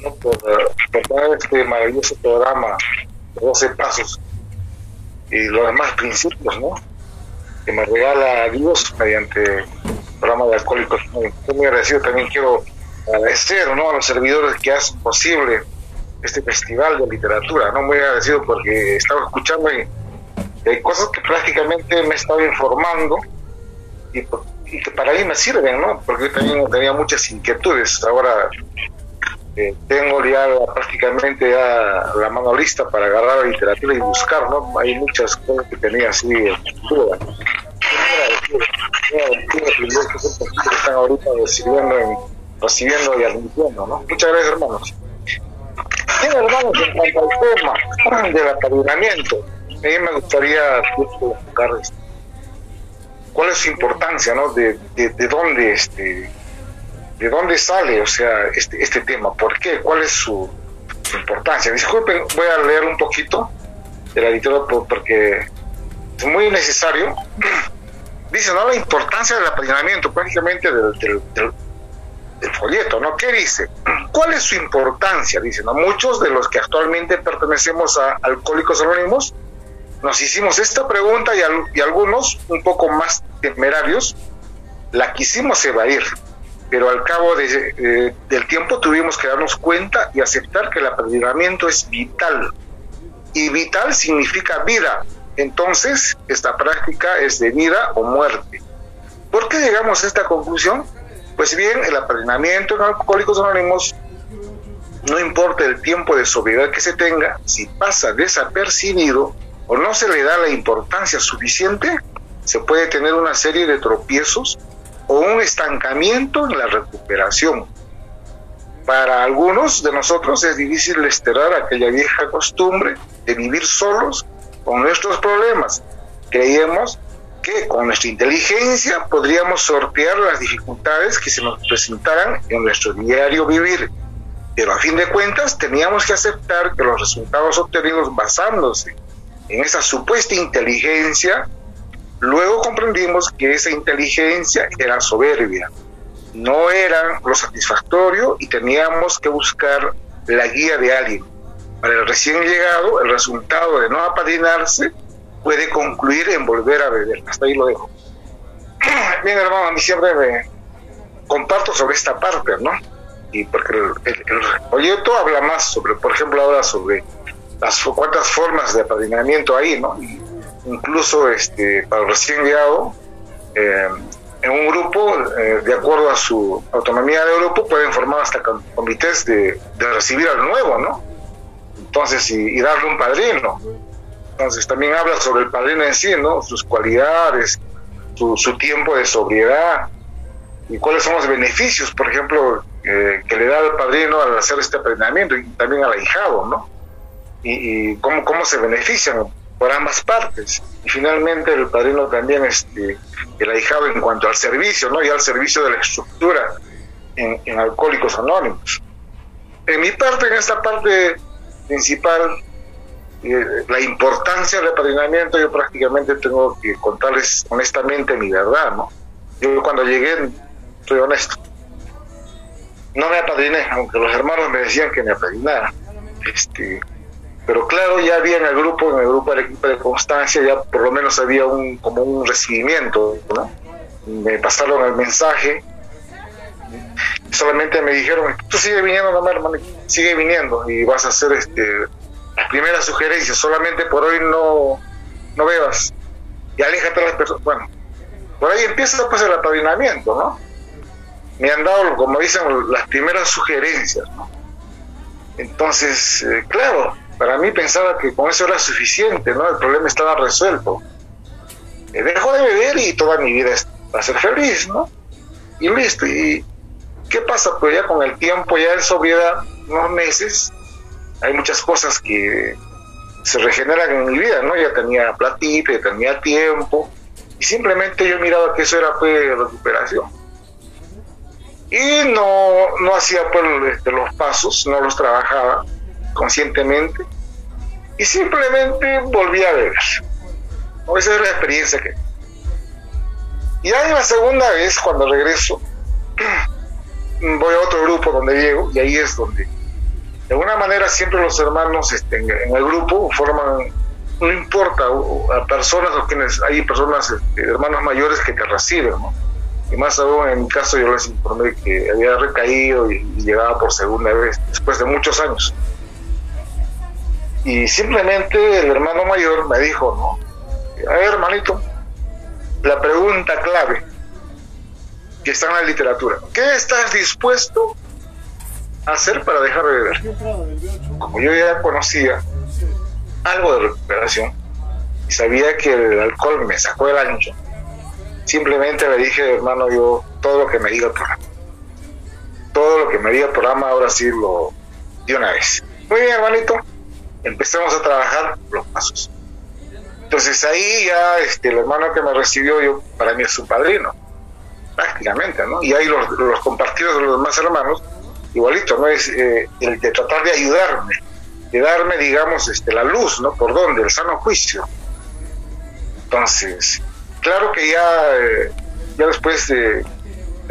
¿no? por, por este maravilloso programa de 12 pasos y los demás principios ¿no? que me regala Dios mediante el programa de alcohólicos. Muy, muy agradecido también quiero agradecer ¿no? a los servidores que hacen posible este festival de literatura, ¿no? Muy agradecido porque estaba escuchando y hay cosas que prácticamente me estaba informando y, que para mí me sirven, ¿no? Porque yo también tenía muchas inquietudes. Ahora eh, tengo ya prácticamente ya la mano lista para agarrar la literatura y buscar, ¿no? Hay muchas cosas que tenía así en duda. que están ahorita recibiendo, recibiendo y admitiendo, ¿no? Muchas gracias, hermanos. Bien, hermanos, en cuanto al tema del apadrinamiento, a mí me gustaría cuál es su importancia, ¿no? De, de, dónde este de dónde sale, o sea, este, este tema, ¿por qué? ¿Cuál es su, importancia? Disculpen, voy a leer un poquito de la literatura porque es muy necesario. Dice, ¿no? La importancia del apadrinamiento, prácticamente del, del folleto, ¿no? ¿Qué dice? ¿Cuál es su importancia? Dice, ¿no? Muchos de los que actualmente pertenecemos a Alcohólicos Anónimos nos hicimos esta pregunta y, algunos, un poco más temerarios, la quisimos evadir, pero al cabo de, del tiempo tuvimos que darnos cuenta y aceptar que el apedreamiento es vital. Y vital significa vida. Entonces, esta práctica es de vida o muerte. ¿Por qué llegamos a esta conclusión? Pues bien, el apadrinamiento en Alcohólicos Anónimos, no importa el tiempo de sobriedad que se tenga, si pasa desapercibido o no se le da la importancia suficiente, se puede tener una serie de tropiezos o un estancamiento en la recuperación. Para algunos de nosotros es difícil esterar aquella vieja costumbre de vivir solos con nuestros problemas. Creemos que con nuestra inteligencia podríamos sortear las dificultades que se nos presentaran en nuestro diario vivir. Pero a fin de cuentas teníamos que aceptar que los resultados obtenidos basándose en esa supuesta inteligencia, luego comprendimos que esa inteligencia era soberbia, no era lo satisfactorio y teníamos que buscar la guía de alguien. Para el recién llegado, el resultado de no apadrinarse puede concluir en volver a beber. Hasta ahí lo dejo. Bien, hermano, a mí siempre me comparto sobre esta parte, ¿no? Y porque el, proyecto habla más sobre, por ejemplo, ahora sobre las cuantas formas de apadrinamiento hay, ¿no? incluso este, para el recién llegado, eh, en un grupo, eh, de acuerdo a su autonomía de grupo, pueden formar hasta comités de, de recibir al nuevo, ¿no? Entonces, y, darle un padrino. Entonces también habla sobre el padrino en sí, ¿no? Sus cualidades, su, tiempo de sobriedad y cuáles son los beneficios, por ejemplo, eh, que le da al padrino al hacer este aprendizaje y también al ahijado, ¿no? Y, cómo, cómo se benefician por ambas partes. Y finalmente el padrino también, este, el ahijado en cuanto al servicio, ¿no? Y al servicio de la estructura en, en Alcohólicos Anónimos. En mi parte, en esta parte principal, la importancia del apadrinamiento, yo prácticamente tengo que contarles honestamente mi verdad, ¿no? Yo cuando llegué, soy honesto, no me apadriné, aunque los hermanos me decían que me apadrinara. Este, pero claro, ya había en el grupo, en el grupo del equipo de constancia, ya por lo menos había un como un recibimiento, ¿no? Me pasaron el mensaje, solamente me dijeron, tú sigue viniendo nomás, hermano, sigue viniendo y vas a hacer este las primeras sugerencias, solamente por hoy no, no bebas y aléjate de las personas. Bueno, por ahí empieza pues el apadrinamiento, ¿no? Me han dado, como dicen, las primeras sugerencias, ¿no? Entonces, eh, claro, para mí pensaba que con eso era suficiente, ¿no? El problema estaba resuelto. Me dejo de beber y toda mi vida va a ser feliz, ¿no? Y listo. ¿Y qué pasa? Pues ya con el tiempo, ya en sobriedad, unos meses, hay muchas cosas que se regeneran en mi vida, ¿no? Ya tenía platita, ya tenía tiempo, y simplemente yo miraba que eso era pues recuperación. Y no, no hacía pues este, los pasos, no los trabajaba conscientemente, y simplemente volví a beber. Esa es la experiencia que... Y ahí la segunda vez, cuando regreso, voy a otro grupo donde llego y ahí es donde, de alguna manera, siempre los hermanos este, en, el grupo forman, no importa, a personas o quienes, hay personas, este, hermanos mayores que te reciben, ¿no? Y más aún en mi caso yo les informé que había recaído y, llegaba por segunda vez, después de muchos años. Y simplemente el hermano mayor me dijo, ¿no? A ver, hermanito, la pregunta clave que está en la literatura. ¿Qué estás dispuesto a hacer para dejar de beber? Como yo ya conocía algo de recuperación y sabía que el alcohol me sacó el ancho, simplemente le dije, hermano, yo todo lo que me diga el programa, todo lo que me diga el programa, ahora sí lo de una vez. Muy bien, hermanito, empecemos a trabajar los pasos. Entonces ahí ya este, el hermano que me recibió, yo para mí es su padrino prácticamente, ¿no? Y ahí los, los compartidos de los demás hermanos, igualito, ¿no? Es eh, el de tratar de ayudarme, de darme, digamos, este, la luz, ¿no? ¿Por dónde? El sano juicio. Entonces, claro que ya, eh, ya después de,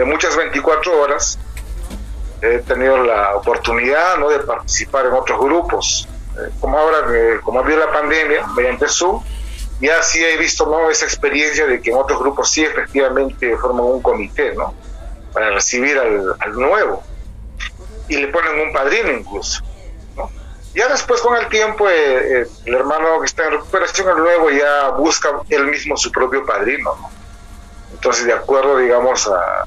muchas 24 horas, he tenido la oportunidad, ¿no? De participar en otros grupos. Eh, como ahora, como había la pandemia, mediante Zoom, ya sí he visto ¿no? esa experiencia de que en otros grupos sí efectivamente forman un comité, ¿no? Para recibir al, nuevo. Y le ponen un padrino incluso, ¿no? Ya después con el tiempo eh, eh, el hermano que está en recuperación, el nuevo ya busca él mismo su propio padrino, ¿no? Entonces de acuerdo, digamos, a,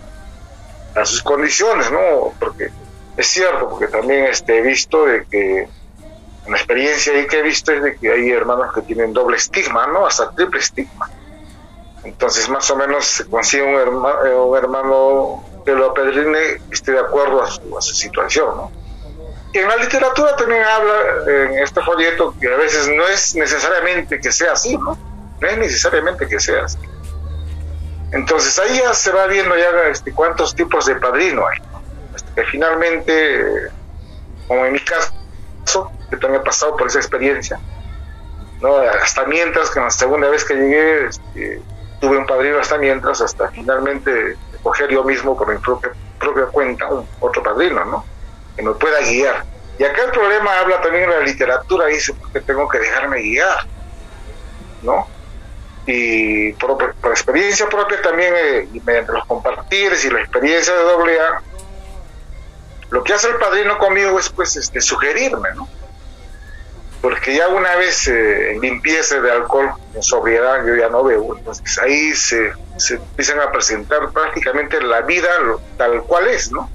a sus condiciones, ¿no? Porque es cierto, porque también este, he visto de que una experiencia ahí que he visto es de que hay hermanos que tienen doble estigma, ¿no? Hasta triple estigma. Entonces, más o menos se consigue un hermano, eh, un hermano que lo apedrine esté de acuerdo a su, situación, ¿no? Y en la literatura también habla en este folleto que a veces no es necesariamente que sea así, ¿no? No es necesariamente que sea así. Entonces ahí ya se va viendo ya este, cuántos tipos de padrino hay. Hasta que finalmente, como en mi caso, que también he pasado por esa experiencia. ¿no? Hasta mientras que en la segunda vez que llegué este, tuve un padrino hasta mientras, hasta finalmente coger yo mismo por mi propia, propia cuenta un, otro padrino, ¿no? Que me pueda guiar. Y acá el problema habla también en la literatura, dice, porque tengo que dejarme guiar, ¿no? Y por, experiencia propia también, eh, mediante los compartires y la experiencia de doble A, lo que hace el padrino conmigo es pues este, sugerirme, ¿no? porque ya una vez eh, limpieza de alcohol, en sobriedad, yo ya no veo, entonces ahí se, se empiezan a presentar prácticamente la vida tal cual es, ¿no?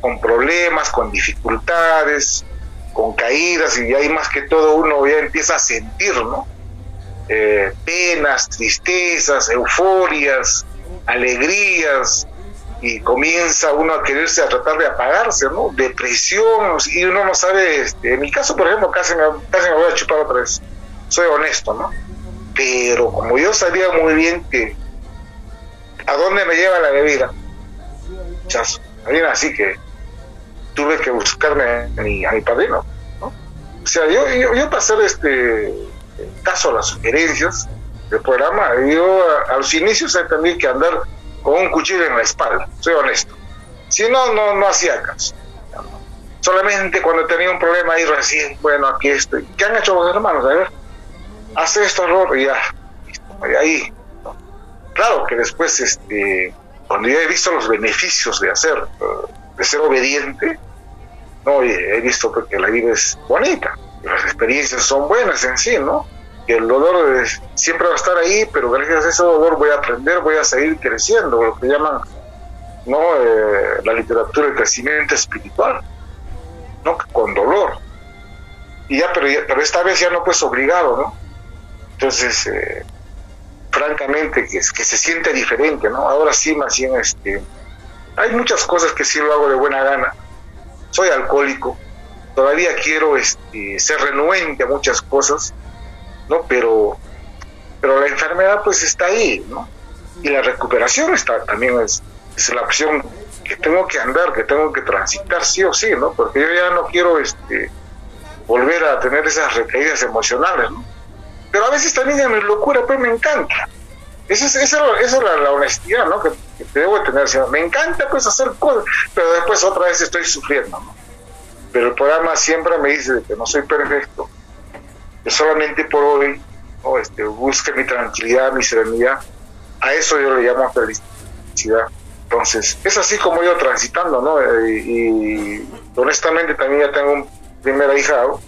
Con problemas, con dificultades, con caídas, y ahí más que todo uno ya empieza a sentir, ¿no? Eh, penas, tristezas, euforias, alegrías, y comienza uno a quererse a tratar de apagarse, ¿no? Depresión, y uno no sabe, este, en mi caso, por ejemplo, casi me, casi me voy a chupar otra vez, soy honesto, ¿no? Pero como yo sabía muy bien que a dónde me lleva la bebida, chazo, así que tuve que buscarme a mi, a mi padrino, ¿no? O sea, yo, yo, yo hacer este caso a las sugerencias del programa, yo a, a los inicios también que andar con un cuchillo en la espalda, soy honesto. Si no, no, no hacía caso. Solamente cuando tenía un problema ahí recién, bueno, aquí estoy. ¿Qué han hecho los hermanos? A ver, hace esto, error y ya, y ahí. Claro que después, este, cuando yo he visto los beneficios de hacer, eh, de ser obediente, no, he visto que la vida es bonita, las experiencias son buenas en sí, ¿no? Que el dolor siempre va a estar ahí, pero gracias a ese dolor voy a aprender, voy a seguir creciendo, lo que llaman ¿no? Eh, la literatura el crecimiento espiritual, ¿no? con dolor. Y ya pero, pero esta vez ya no pues obligado, ¿no? Entonces, eh, francamente, que, que se siente diferente, ¿no? Ahora sí, más bien, este, hay muchas cosas que sí lo hago de buena gana. Soy alcohólico, todavía quiero este, ser renuente a muchas cosas, ¿no? Pero, pero la enfermedad pues está ahí, ¿no? Y la recuperación está también es, la opción que tengo que andar, que tengo que transitar sí o sí, ¿no? Porque yo ya no quiero este volver a tener esas recaídas emocionales, ¿no? Pero a veces también en mi locura pues me encanta, Esa es, esa, es la, honestidad, ¿no? Que, que debo tener. Me encanta, pues, hacer cosas, pero después otra vez estoy sufriendo. Pero el programa siempre me dice que no soy perfecto, que solamente por hoy este, busque mi tranquilidad, mi serenidad. A eso yo le llamo felicidad. Entonces, es así como yo transitando, ¿no? Eh, y, honestamente también ya tengo un primer hijado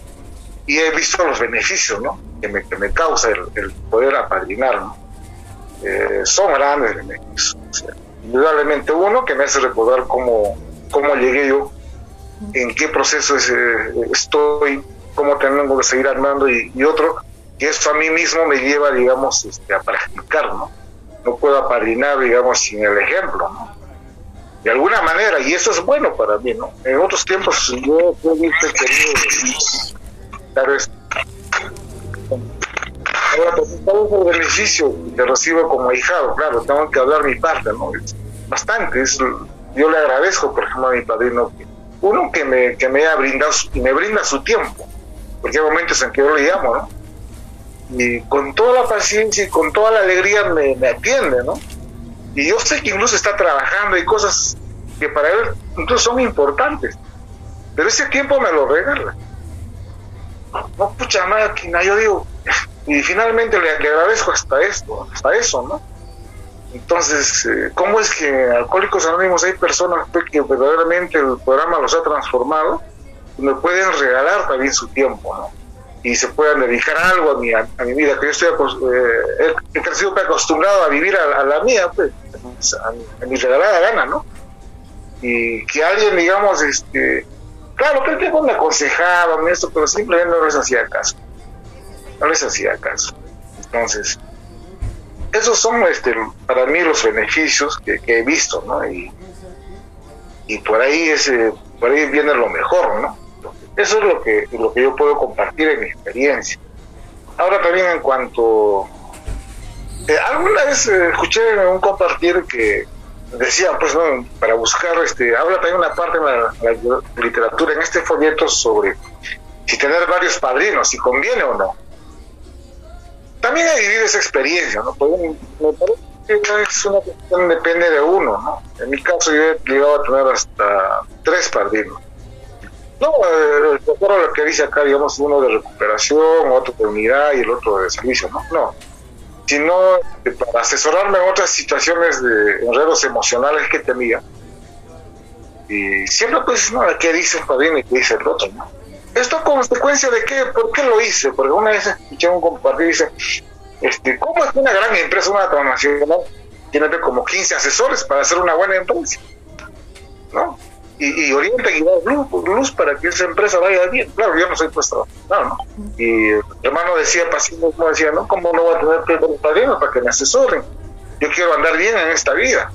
y he visto los beneficios, ¿no? Que me, que me causa el, poder apadrinar, ¿no? Eh, son grandes beneficios. indudablemente uno que me hace recordar cómo, cómo llegué yo en qué proceso estoy, cómo tengo que seguir armando y, otro que eso a mí mismo me lleva, digamos, este, a practicar, ¿no? No puedo apadrinar, digamos, sin el ejemplo, ¿no? De alguna manera, y eso es bueno para mí, ¿no? En otros tiempos yo he visto dar esto. Ahora, todo el beneficio que recibo como hijado, claro, tengo que hablar mi parte, ¿no? bastante, es, yo le agradezco, por ejemplo, a mi padrino uno que me, que me ha brindado y me brinda su tiempo, porque hay momentos en que yo le llamo, ¿no? Y con toda la paciencia y con toda la alegría me, atiende, ¿no? Y yo sé que incluso está trabajando y cosas que para él incluso son importantes, pero ese tiempo me lo regala. No, pucha máquina, yo digo, y finalmente le, le agradezco hasta esto, hasta eso, ¿no? Entonces, eh, ¿cómo es que Alcohólicos Anónimos hay personas que verdaderamente el programa los ha transformado? Me pueden regalar también su tiempo, ¿no? Y se puedan dedicar algo a mi, a, mi vida, que yo estoy eh, he, crecido acostumbrado a vivir a, la mía, pues, a, mi regalada gana, ¿no? Y que alguien, digamos, este, claro que el tiempo me aconsejaba en esto, pero simplemente no les hacía caso. No les hacía caso. Entonces, esos son este, para mí los beneficios que, he visto, ¿no? Y, y por ahí ese, por ahí viene lo mejor, ¿no? Eso es lo que, lo que yo puedo compartir en mi experiencia. Ahora también en cuanto... Eh, alguna vez eh, escuché un compartir que decía, pues, ¿no? para buscar, este, habla también una parte de la literatura en este folleto sobre si tener varios padrinos, si conviene o no también he vivido esa experiencia, ¿no? Pues, me parece que es una cuestión, depende de uno, ¿no? En mi caso yo he llegado a tener hasta tres padrinos. No, eh, recuerdo lo que dice acá, digamos, uno de recuperación, otro de unidad y el otro de servicio, ¿no? No, sino para asesorarme en otras situaciones de enredos emocionales que tenía. Y siempre pues, ¿no? ¿Qué dice un padrino y qué dice el otro, no? ¿Esto consecuencia de qué? ¿Por qué lo hice? Porque una vez escuché un compartir y dice, este, ¿cómo es que una gran empresa, una transnacional, tiene como 15 asesores para hacer una buena empresa? ¿No? Y, y orienta y da luz, para que esa empresa vaya bien. Claro, yo no soy puesto, no, ¿no? Y el hermano decía, no decía, ¿no? ¿Cómo no voy a tener que padrinos para que me asesoren? Yo quiero andar bien en esta vida.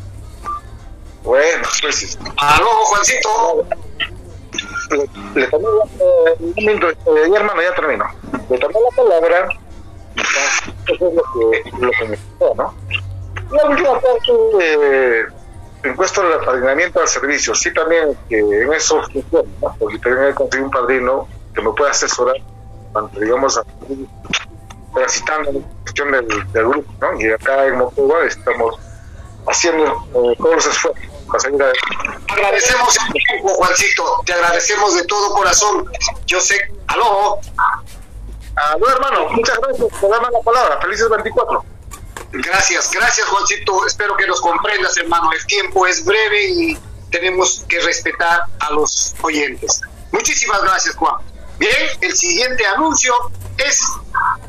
Bueno, pues... ¡Aló, Juancito! le, tomé eh, un minuto, eh, hermano, ya termino. Le tomé la palabra, eso es lo que, lo que me gustó, ¿no? La última parte eh, encuesto el apadrinamiento al servicio, sí también que en eso funciona, ¿no? porque también he conseguido un padrino que me pueda asesorar cuando digamos transitando la cuestión del, del, grupo, ¿no? Y acá en Mocoba estamos haciendo eh, todos los esfuerzos Agradecemos el tiempo, Juancito. Te agradecemos de todo corazón. Yo sé. ¡Aló! Aló, hermano. Muchas gracias por darme la palabra. Felices 24. Gracias, gracias, Juancito. Espero que nos comprendas, hermano. El tiempo es breve y tenemos que respetar a los oyentes. Muchísimas gracias, Juan. Bien, el siguiente anuncio es,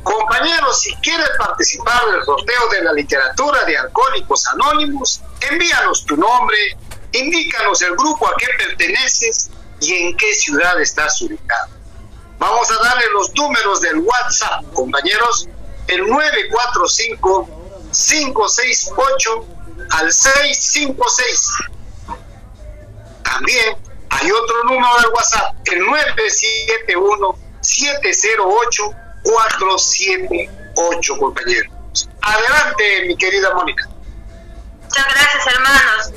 compañeros, si quieres participar del sorteo de la literatura de Alcohólicos Anónimos, envíanos tu nombre, indícanos el grupo a que perteneces y en qué ciudad estás ubicado. Vamos a darle los números del WhatsApp, compañeros, el 945-568 al 656. También hay otro número del WhatsApp, el 971-708-478, compañeros. Adelante, mi querida Mónica. Muchas gracias, hermanos.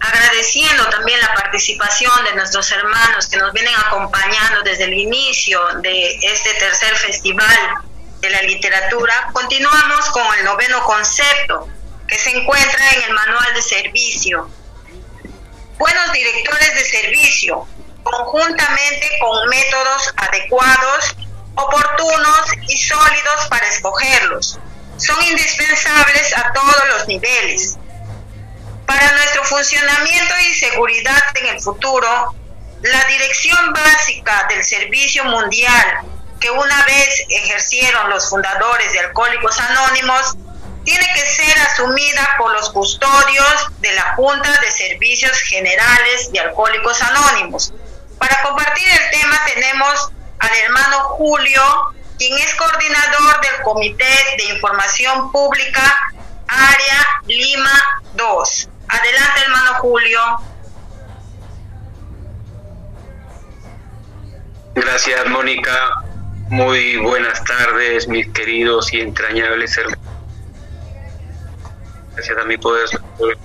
Agradeciendo también la participación de nuestros hermanos que nos vienen acompañando desde el inicio de este tercer festival de la literatura, continuamos con el noveno concepto que se encuentra en el manual de servicio. Buenos directores de servicio, conjuntamente con métodos adecuados, oportunos y sólidos para escogerlos, son indispensables a todos los niveles. Para nuestro funcionamiento y seguridad en el futuro, la dirección básica del Servicio Mundial que una vez ejercieron los fundadores de Alcohólicos Anónimos tiene que ser asumida por los custodios de la Junta de Servicios Generales de Alcohólicos Anónimos. Para compartir el tema tenemos al hermano Julio, quien es coordinador del Comité de Información Pública Área Lima 2. Adelante, hermano Julio. Gracias, Mónica. Muy buenas tardes, mis queridos y entrañables hermanos. Gracias a mi poder,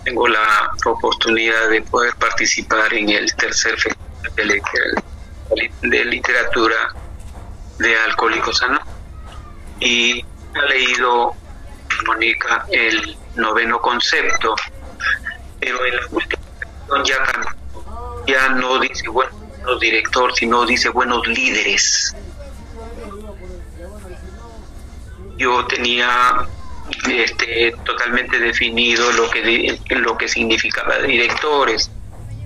tengo la oportunidad de poder participar en el tercer festival de, literatura de Alcohólicos Anónimos. Y ha leído, Mónica, el noveno concepto, pero en la última ya Ya no dice buenos director, sino dice buenos líderes yo tenía este, totalmente definido lo que lo que significaba directores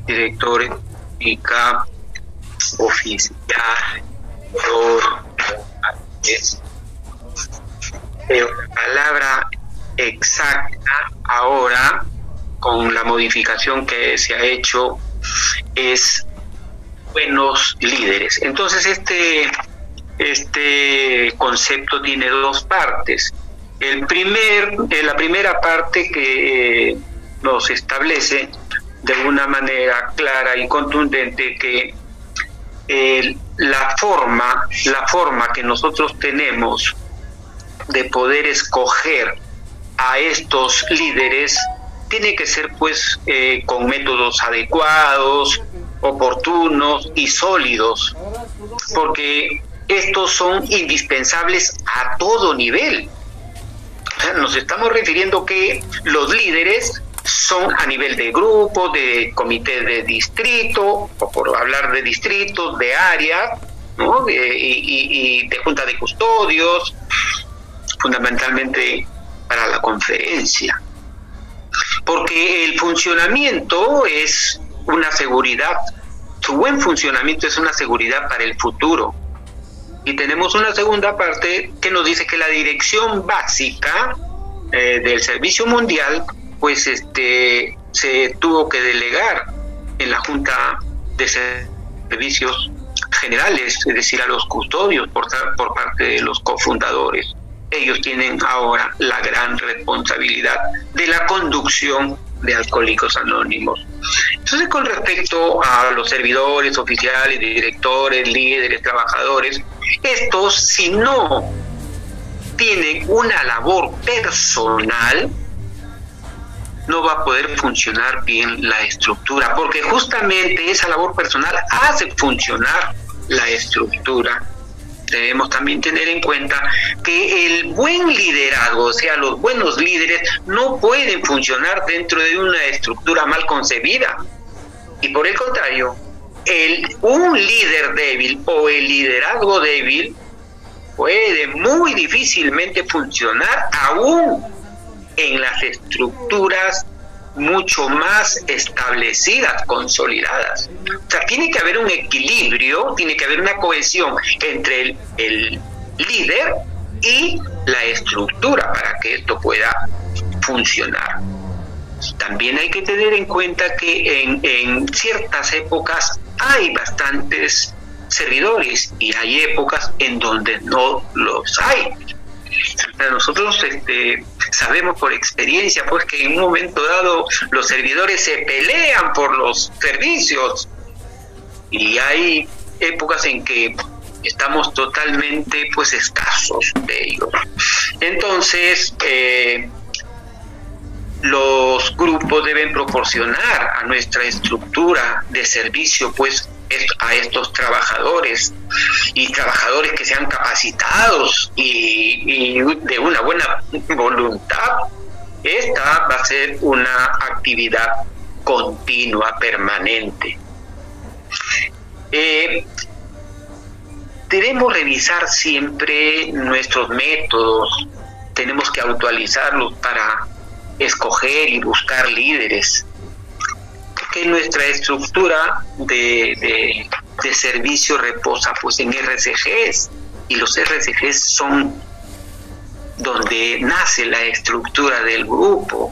directores significa oficial pero la palabra exacta ahora con la modificación que se ha hecho es buenos líderes. Entonces este este concepto tiene dos partes. El primer, eh, la primera parte que eh, nos establece de una manera clara y contundente que la forma, la forma que nosotros tenemos de poder escoger a estos líderes tiene que ser pues eh, con métodos adecuados, oportunos y sólidos, porque estos son indispensables a todo nivel. nos estamos refiriendo que los líderes son a nivel de grupo, de comité de distrito, o por hablar de distritos, de áreas, y, de junta de custodios, fundamentalmente para la conferencia. Porque el funcionamiento es una seguridad, su buen funcionamiento es una seguridad para el futuro. Y tenemos una segunda parte que nos dice que la dirección básica eh, del Servicio Mundial, pues este, se tuvo que delegar en la Junta de Servicios Generales, es decir, a los custodios por, por parte de los cofundadores. Ellos tienen ahora la gran responsabilidad de la conducción de Alcohólicos Anónimos. Entonces, con respecto a los servidores, oficiales, directores, líderes, trabajadores, estos, si no tienen una labor personal, no va a poder funcionar bien la estructura, porque justamente esa labor personal hace funcionar la estructura. Debemos también tener en cuenta que el buen liderazgo, o sea, los buenos líderes, no pueden funcionar dentro de una estructura mal concebida. Y por el contrario, el, un líder débil o el liderazgo débil puede muy difícilmente funcionar aún en las estructuras mucho más establecidas, consolidadas. O sea, tiene que haber un equilibrio, tiene que haber una cohesión entre el, líder y la estructura para que esto pueda funcionar. También hay que tener en cuenta que en, en ciertas épocas hay bastantes servidores y hay épocas en donde no los hay. Nosotros este, sabemos por experiencia pues que en un momento dado los servidores se pelean por los servicios y hay épocas en que estamos totalmente pues escasos de ellos. Entonces, eh, los grupos deben proporcionar a nuestra estructura de servicio pues a estos trabajadores y trabajadores que sean capacitados y, de una buena voluntad, esta va a ser una actividad continua, permanente. Eh, debemos revisar siempre nuestros métodos, tenemos que actualizarlos para escoger y buscar líderes que nuestra estructura de, servicio reposa pues en RCGs y los RCGs son donde nace la estructura del grupo,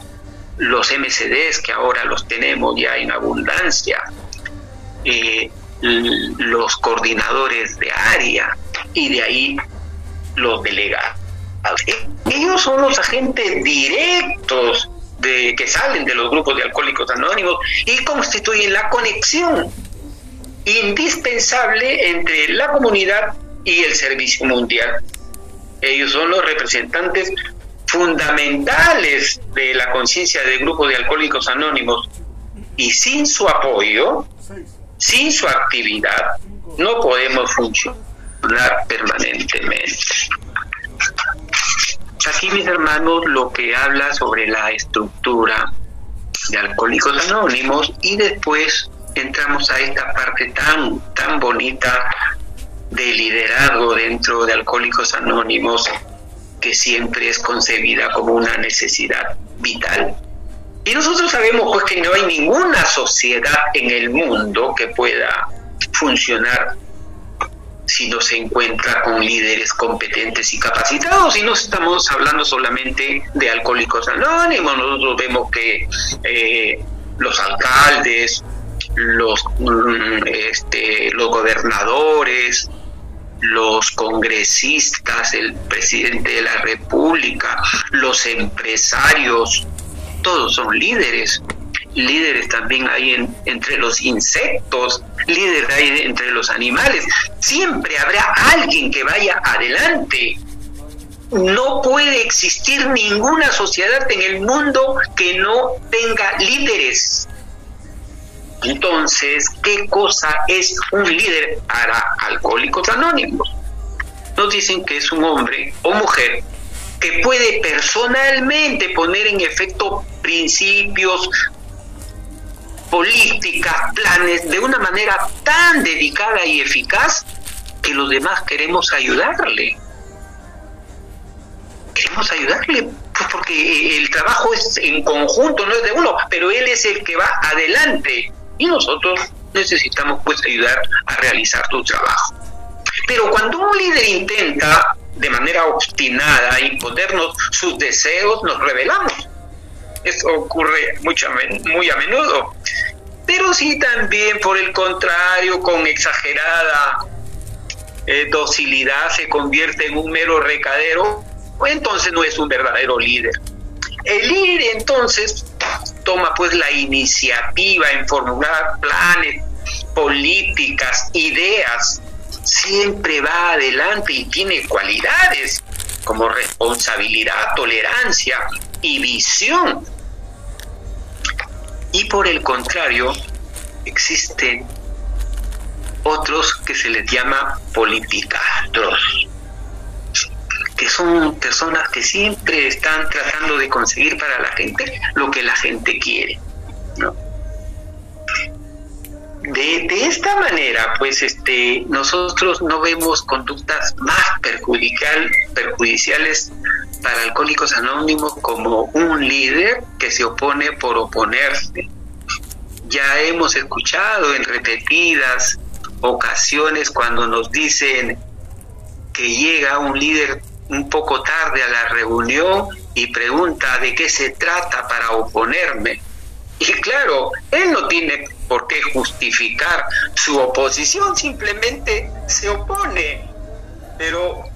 los MCDs que ahora los tenemos ya en abundancia, eh, los coordinadores de área y de ahí los delegados. Ellos son los agentes directos que salen de los grupos de alcohólicos anónimos y constituyen la conexión indispensable entre la comunidad y el servicio mundial. Ellos son los representantes fundamentales de la conciencia del grupo de alcohólicos anónimos y sin su apoyo, sin su actividad, no podemos funcionar permanentemente. Aquí, mis hermanos, lo que habla sobre la estructura de Alcohólicos Anónimos y después entramos a esta parte tan, tan bonita de liderazgo dentro de Alcohólicos Anónimos que siempre es concebida como una necesidad vital. Y nosotros sabemos pues que no hay ninguna sociedad en el mundo que pueda funcionar si no se encuentra con líderes competentes y capacitados. Y no estamos hablando solamente de alcohólicos anónimos, nosotros vemos que eh, los alcaldes, los, mm, este, los gobernadores, los congresistas, el presidente de la República, los empresarios, todos son líderes líderes también hay entre los insectos, líderes hay entre los animales. Siempre habrá alguien que vaya adelante. No puede existir ninguna sociedad en el mundo que no tenga líderes. Entonces, ¿qué cosa es un líder para alcohólicos anónimos? Nos dicen que es un hombre o mujer que puede personalmente poner en efecto principios, políticas, planes, de una manera tan dedicada y eficaz que los demás queremos ayudarle. Queremos ayudarle, pues porque el trabajo es en conjunto, no es de uno, pero él es el que va adelante y nosotros necesitamos pues ayudar a realizar tu trabajo. Pero cuando un líder intenta de manera obstinada imponernos sus deseos, nos revelamos eso ocurre mucho, muy a menudo. Pero sí también, por el contrario, con exagerada eh, docilidad se convierte en un mero recadero, entonces no es un verdadero líder. El líder entonces toma pues la iniciativa en formular planes, políticas, ideas, siempre va adelante y tiene cualidades como responsabilidad, tolerancia, y visión. Y por el contrario, existen otros que se les llama politicastros, que son personas que siempre están tratando de conseguir para la gente lo que la gente quiere. De, de, esta manera, pues este, nosotros no vemos conductas más perjudicial, perjudiciales para Alcohólicos Anónimos como un líder que se opone por oponerse. Ya hemos escuchado en repetidas ocasiones cuando nos dicen que llega un líder un poco tarde a la reunión y pregunta de qué se trata para oponerme. Y claro, él no tiene por qué justificar su oposición, simplemente se opone. Pero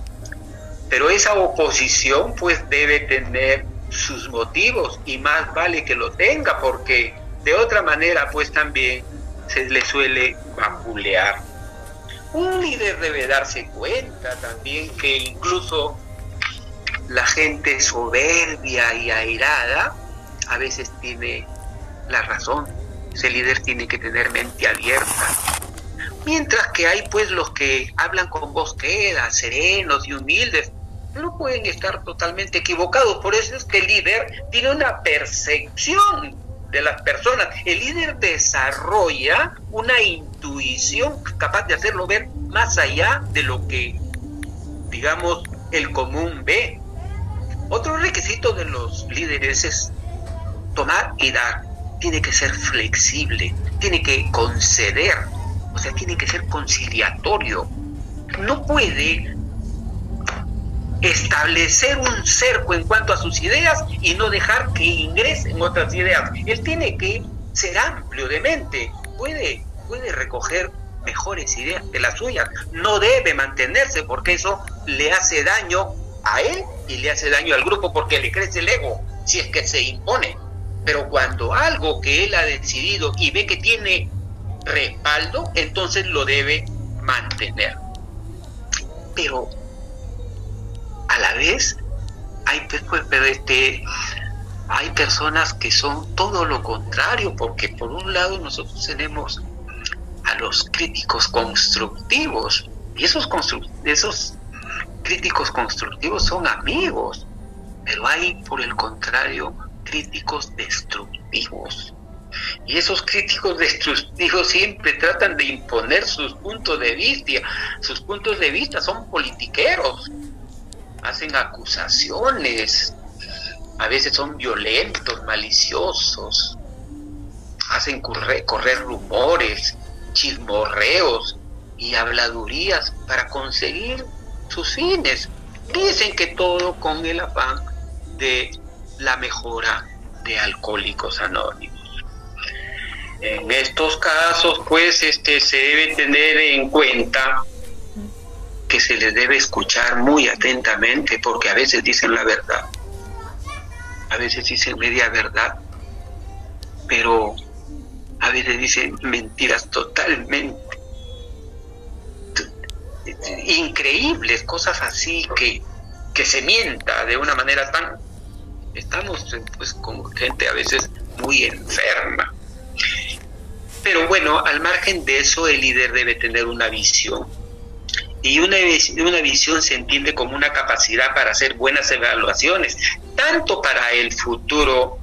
pero esa oposición pues debe tener sus motivos y más vale que lo tenga porque de otra manera pues también se le suele vapulear. Un líder debe darse cuenta también que incluso la gente soberbia y airada a veces tiene la razón. Ese líder tiene que tener mente abierta Mientras que hay pues los que hablan con voz queda, serenos y humildes, pero pueden estar totalmente equivocados. Por eso es que el líder tiene una percepción de las personas. El líder desarrolla una intuición capaz de hacerlo ver más allá de lo que, digamos, el común ve. Otro requisito de los líderes es tomar y dar. Tiene que ser flexible, tiene que conceder, o sea, tiene que ser conciliatorio. No puede establecer un cerco en cuanto a sus ideas y no dejar que ingresen otras ideas. Él tiene que ser amplio de mente, puede, puede recoger mejores ideas que las suyas, no debe mantenerse porque eso le hace daño a él y le hace daño al grupo porque le crece el ego si es que se impone. Pero cuando algo que él ha decidido y ve que tiene respaldo, entonces lo debe mantener. Pero a la vez hay, pues, pues, este, hay personas que son todo lo contrario, porque por un lado nosotros tenemos a los críticos constructivos, y esos, esos críticos constructivos son amigos, pero hay por el contrario críticos destructivos. Y esos críticos destructivos siempre tratan de imponer sus puntos de vista. Sus puntos de vista son politiqueros hacen acusaciones, a veces son violentos, maliciosos, hacen correr, correr rumores, chismorreos y habladurías para conseguir sus fines. Dicen que todo con el afán de la mejora de alcohólicos anónimos. En estos casos, pues, este, se debe tener en cuenta que se les debe escuchar muy atentamente porque a veces dicen la verdad, a veces dicen media verdad, pero a veces dicen mentiras totalmente increíbles, cosas así que, que se mienta de una manera tan... Estamos pues con gente a veces muy enferma. Pero bueno, al margen de eso, el líder debe tener una visión y una, una visión se entiende como una capacidad para hacer buenas evaluaciones, tanto para el futuro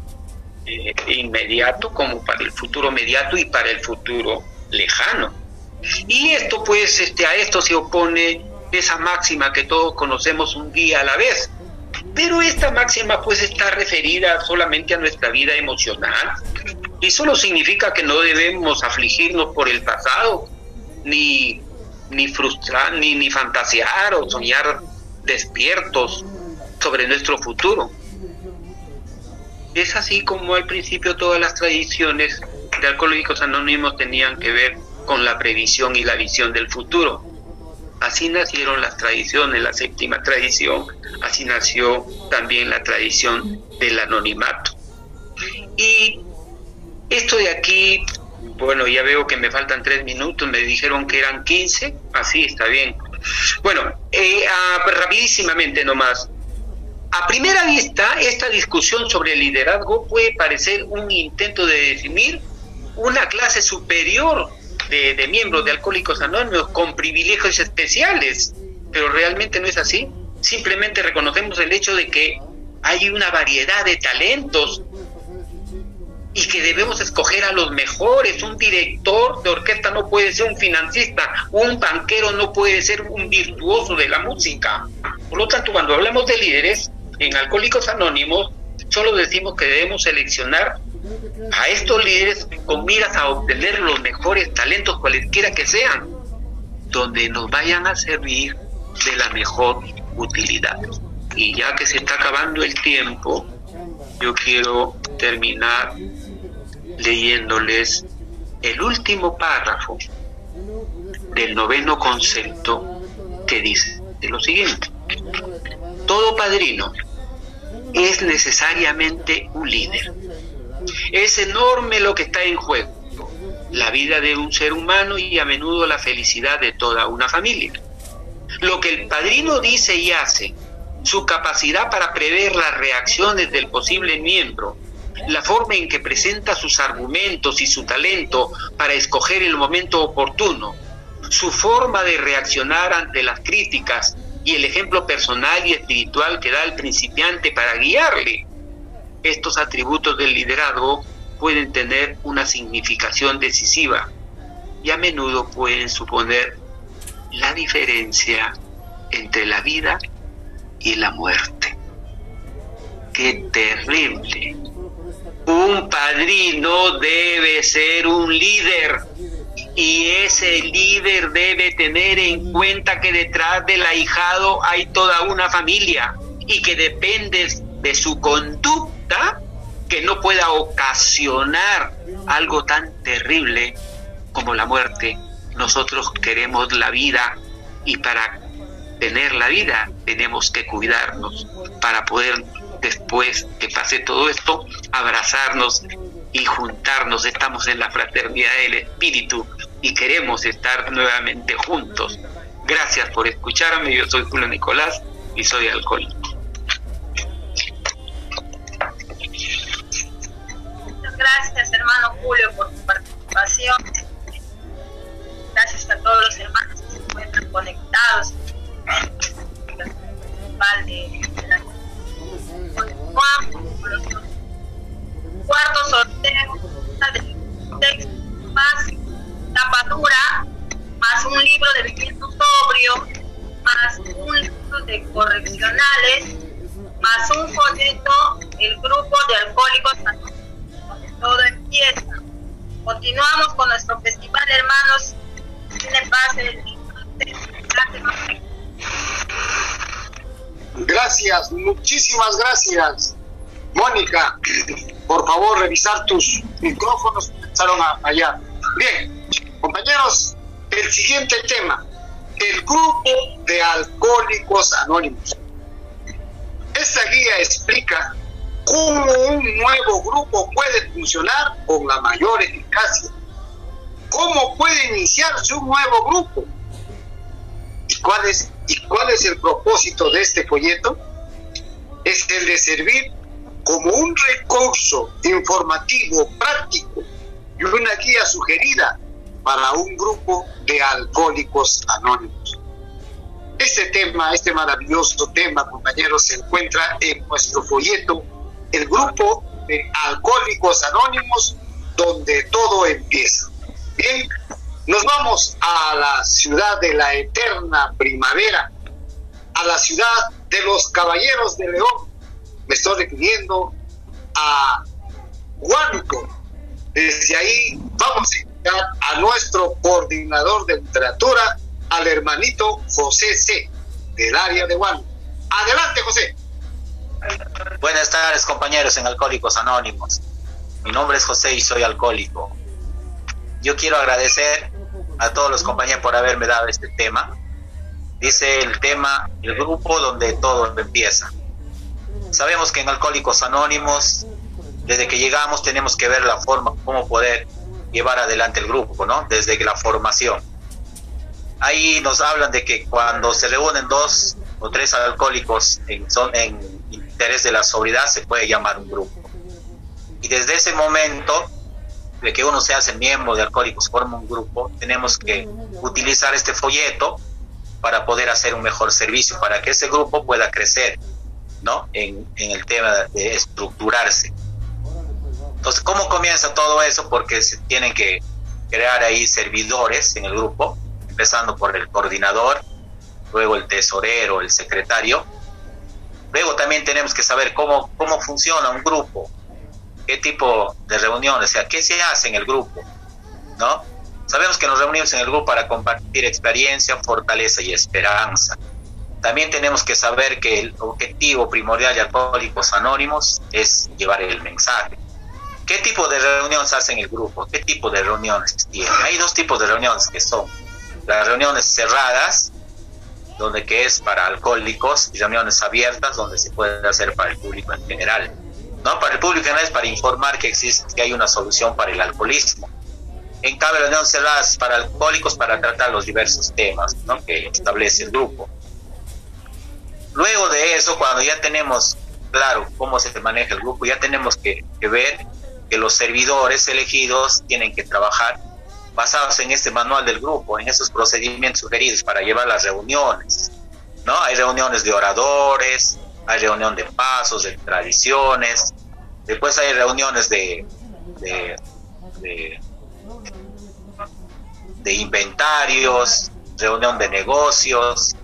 eh, inmediato como para el futuro mediato y para el futuro lejano. Y esto pues este, a esto se opone esa máxima que todos conocemos un día a la vez. Pero esta máxima pues está referida solamente a nuestra vida emocional y solo significa que no debemos afligirnos por el pasado ni ni frustrar, ni, ni fantasear o soñar despiertos sobre nuestro futuro. Es así como al principio todas las tradiciones de alcohólicos anónimos tenían que ver con la previsión y la visión del futuro. Así nacieron las tradiciones, la séptima tradición, así nació también la tradición del anonimato. Y esto de aquí bueno, ya veo que me faltan tres minutos, me dijeron que eran 15, así está bien. Bueno, eh, pues rapidísimamente nomás. A primera vista, esta discusión sobre el liderazgo puede parecer un intento de definir una clase superior de, de miembros de Alcohólicos Anónimos con privilegios especiales, pero realmente no es así. Simplemente reconocemos el hecho de que hay una variedad de talentos y que debemos escoger a los mejores. Un director de orquesta no puede ser un financista, un banquero no puede ser un virtuoso de la música. Por lo tanto, cuando hablamos de líderes en Alcohólicos Anónimos, solo decimos que debemos seleccionar a estos líderes con miras a obtener los mejores talentos, cualesquiera que sean, donde nos vayan a servir de la mejor utilidad. Y ya que se está acabando el tiempo, yo quiero terminar leyéndoles el último párrafo del noveno concepto que dice lo siguiente. Todo padrino es necesariamente un líder. Es enorme lo que está en juego, la vida de un ser humano y a menudo la felicidad de toda una familia. Lo que el padrino dice y hace, su capacidad para prever las reacciones del posible miembro la forma en que presenta sus argumentos y su talento para escoger el momento oportuno, su forma de reaccionar ante las críticas y el ejemplo personal y espiritual que da el principiante para guiarle. Estos atributos del liderazgo pueden tener una significación decisiva y a menudo pueden suponer la diferencia entre la vida y la muerte. ¡Qué terrible! Un padrino debe ser un líder y ese líder debe tener en cuenta que detrás del ahijado hay toda una familia y que depende de su conducta que no pueda ocasionar algo tan terrible como la muerte. Nosotros queremos la vida y para tener la vida tenemos que cuidarnos para poder después que pase todo esto abrazarnos y juntarnos. Estamos en la fraternidad del Espíritu y queremos estar nuevamente juntos. Gracias por escucharme. Yo soy Julio Nicolás y soy alcohólico. Muchas gracias, hermano Julio, por tu participación. Gracias a todos los hermanos que se encuentran conectados. De la cuarto sorteo más tapadura, más un libro de viviendo sobrio, más un libro de correccionales, más un folleto, el grupo de alcohólicos todo empieza. Continuamos con nuestro festival, hermanos. Tiene pase Gracias, muchísimas gracias. Mónica, por favor, revisar tus micrófonos. Empezaron a fallar. Bien, compañeros, el siguiente tema, el grupo de alcohólicos anónimos. Esta guía explica cómo un nuevo grupo puede funcionar con la mayor eficacia. ¿Cómo puede iniciarse un nuevo grupo? ¿Y cuál es, y cuál es el propósito de este folleto? Es el de servir como un recurso informativo práctico y una guía sugerida para un grupo de alcohólicos anónimos. Este tema, este maravilloso tema, compañeros, se encuentra en nuestro folleto, el grupo de alcohólicos anónimos, donde todo empieza. Bien, nos vamos a la ciudad de la eterna primavera, a la ciudad de los caballeros de León. Me estoy refiriendo a Huánuco. Desde ahí vamos a invitar a nuestro coordinador de literatura, al hermanito José C., del área de Huánuco. Adelante, José. Buenas tardes, compañeros en Alcohólicos Anónimos. Mi nombre es José y soy alcohólico. Yo quiero agradecer a todos los compañeros por haberme dado este tema. Dice el tema, el grupo donde todo empieza. Sabemos que en Alcohólicos Anónimos, desde que llegamos tenemos que ver la forma, cómo poder llevar adelante el grupo, ¿no? Desde la formación. Ahí nos hablan de que cuando se reúnen dos o tres alcohólicos en, son, en interés de la sobriedad se puede llamar un grupo. Y desde ese momento de que uno se hace miembro de Alcohólicos, forma un grupo, tenemos que utilizar este folleto para poder hacer un mejor servicio, para que ese grupo pueda crecer, ¿no? En, en el tema de estructurarse. Entonces, ¿cómo comienza todo eso? Porque se tienen que crear ahí servidores en el grupo, empezando por el coordinador, luego el tesorero, el secretario. Luego también tenemos que saber cómo, cómo funciona un grupo, qué tipo de reuniones, o sea, qué se hace en el grupo, ¿no? Sabemos que nos reunimos en el grupo para compartir experiencia, fortaleza y esperanza. También tenemos que saber que el objetivo primordial de Alcohólicos Anónimos es llevar el mensaje. ¿Qué tipo de reuniones se hace en el grupo? ¿Qué tipo de reuniones tiene? Hay dos tipos de reuniones que son las reuniones cerradas, donde que es para alcohólicos, y reuniones abiertas, donde se puede hacer para el público en general. ¿no? Para el público en general es para informar que existe, que hay una solución para el alcoholismo. En cambio, reuniones cerradas para alcohólicos para tratar los diversos temas ¿no? que establece el grupo. Luego de eso, cuando ya tenemos claro cómo se maneja el grupo, ya tenemos que, que ver que los servidores elegidos tienen que trabajar basados en este manual del grupo, en esos procedimientos sugeridos para llevar las reuniones. ¿no? Hay reuniones de oradores, hay reunión de pasos, de tradiciones, después hay reuniones de, de, de, inventarios, reunión de negocios,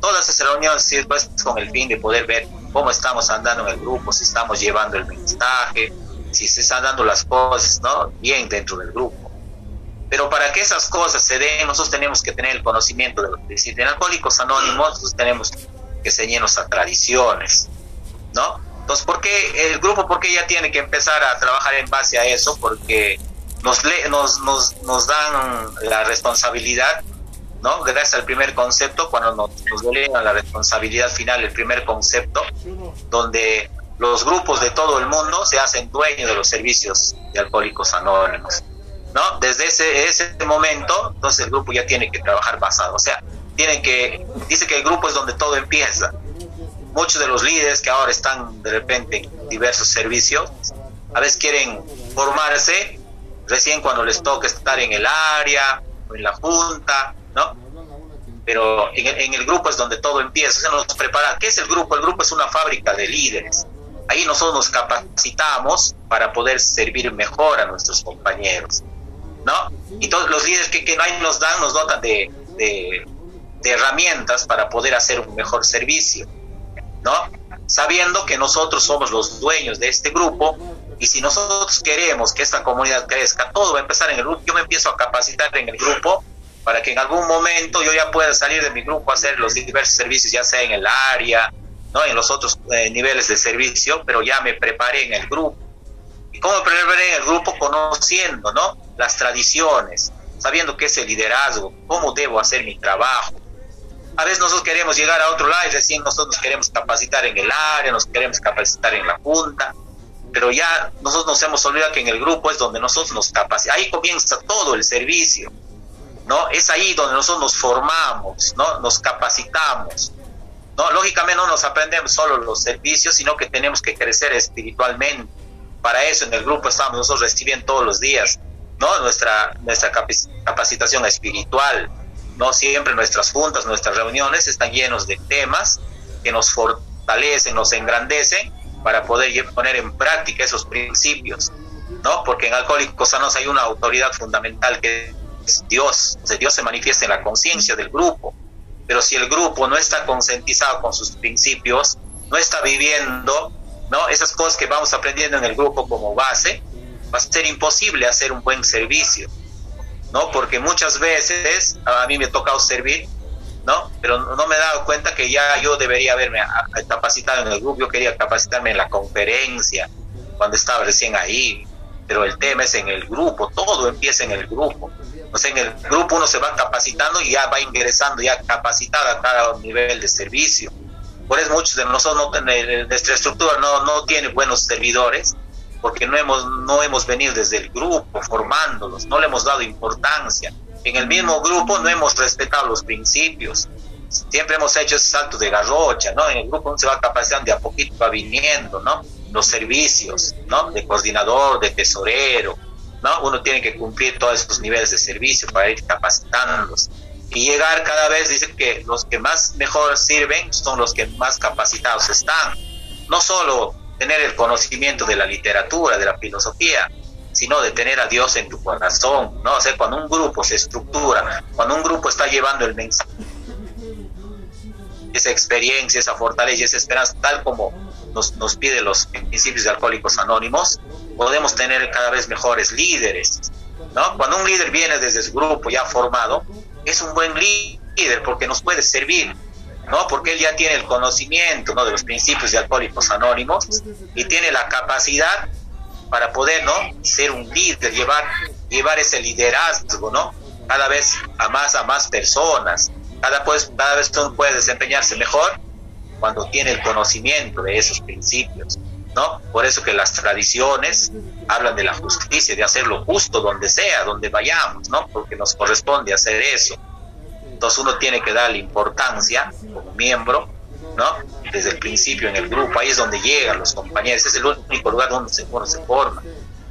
todas esas reuniones pues, con el fin de poder ver cómo estamos andando en el grupo, si estamos llevando el mensaje, si se están dando las cosas ¿no? bien dentro del grupo. Pero para que esas cosas se den, nosotros tenemos que tener el conocimiento de lo que. En Alcohólicos Anónimos, nosotros tenemos que ceñirnos a tradiciones, ¿no? Entonces, ¿por qué el grupo, por qué ya tiene que empezar a trabajar en base a eso? Porque nos, nos, nos, nos dan la responsabilidad, ¿no? Gracias al primer concepto, cuando nos, nos la responsabilidad final, el primer concepto, donde los grupos de todo el mundo se hacen dueños de los servicios de Alcohólicos Anónimos. ¿no? Desde ese, ese momento, entonces el grupo ya tiene que trabajar basado, o sea, tiene que, dice que el grupo es donde todo empieza. Muchos de los líderes que ahora están de repente en diversos servicios, a veces quieren formarse recién cuando les toca estar en el área o en la junta, ¿no? Pero en en el grupo es donde todo empieza, se nos prepara. ¿Qué es el grupo? El grupo es una fábrica de líderes. Ahí nosotros nos capacitamos para poder servir mejor a nuestros compañeros. ¿no? Y todos los líderes que, que ahí nos dan, nos dotan de, de, herramientas para poder hacer un mejor servicio, ¿no? Sabiendo que nosotros somos los dueños de este grupo y si nosotros queremos que esta comunidad crezca, todo va a empezar en el grupo. Yo me empiezo a capacitar en el grupo para que en algún momento yo ya pueda salir de mi grupo a hacer los diversos servicios, ya sea en el área, ¿no? en los otros eh, niveles de servicio, pero ya me preparé en el grupo. ¿Y cómo preparé en el grupo? Conociendo, ¿no? las tradiciones, sabiendo qué es el liderazgo, cómo debo hacer mi trabajo. A veces nosotros queremos llegar a otro lado y recién nosotros nos queremos capacitar en el área, nos queremos capacitar en la junta, pero ya nosotros nos hemos olvidado que en el grupo es donde nosotros nos capacitamos, ahí comienza todo el servicio, ¿no? Es ahí donde nosotros nos formamos, ¿no? Nos capacitamos, ¿no? Lógicamente no nos aprendemos solo los servicios, sino que tenemos que crecer espiritualmente. Para eso en el grupo estamos nosotros recibiendo todos los días ¿no? Nuestra, nuestra capacitación espiritual, ¿no? Siempre nuestras juntas, nuestras reuniones están llenos de temas que nos fortalecen, nos engrandecen para poder poner en práctica esos principios, ¿no? Porque en Alcohólicos Sanos hay una autoridad fundamental que es Dios, o Dios se manifiesta en la conciencia del grupo, pero si el grupo no está concientizado con sus principios, no está viviendo, ¿no? Esas cosas que vamos aprendiendo en el grupo como base, va a ser imposible hacer un buen servicio, ¿no? Porque muchas veces a mí me ha tocado servir, ¿no? Pero no me he dado cuenta que ya yo debería haberme capacitado en el grupo, yo quería capacitarme en la conferencia, cuando estaba recién ahí, pero el tema es en el grupo, todo empieza en el grupo. O sea, en el grupo uno se va capacitando y ya va ingresando ya capacitado a cada nivel de servicio. Por eso muchos de nosotros, no, nuestra estructura no, no tiene buenos servidores, porque no hemos, no hemos venido desde el grupo formándolos, no le hemos dado importancia. En el mismo grupo no hemos respetado los principios. Siempre hemos hecho ese salto de garrocha, ¿no? En el grupo uno se va capacitando de a poquito, va viniendo, ¿no? Los servicios, ¿no? De coordinador, de tesorero, ¿no? Uno tiene que cumplir todos esos niveles de servicio para ir capacitándolos. Y llegar cada vez, dice que los que más mejor sirven son los que más capacitados están. No solo tener el conocimiento de la literatura, de la filosofía, sino de tener a Dios en tu corazón, ¿no? O sea, cuando un grupo se estructura, cuando un grupo está llevando el mensaje, esa experiencia, esa fortaleza, esa esperanza, tal como nos, nos pide los principios de Alcohólicos Anónimos, podemos tener cada vez mejores líderes, ¿no? Cuando un líder viene desde su grupo ya formado, es un buen líder porque nos puede servir, ¿no? Porque él ya tiene el conocimiento, ¿no? De los principios de Alcohólicos Anónimos y tiene la capacidad para poder, ¿no? Ser un líder, llevar, llevar ese liderazgo, ¿no? Cada vez a más, a más personas. Cada, pues, cada vez uno puede desempeñarse mejor cuando tiene el conocimiento de esos principios, ¿no? Por eso que las tradiciones hablan de la justicia, de hacer lo justo donde sea, donde vayamos, ¿no? Porque nos corresponde hacer eso. Entonces uno tiene que darle importancia como miembro, ¿no? Desde el principio en el grupo, ahí es donde llegan los compañeros, es el único lugar donde uno se forma,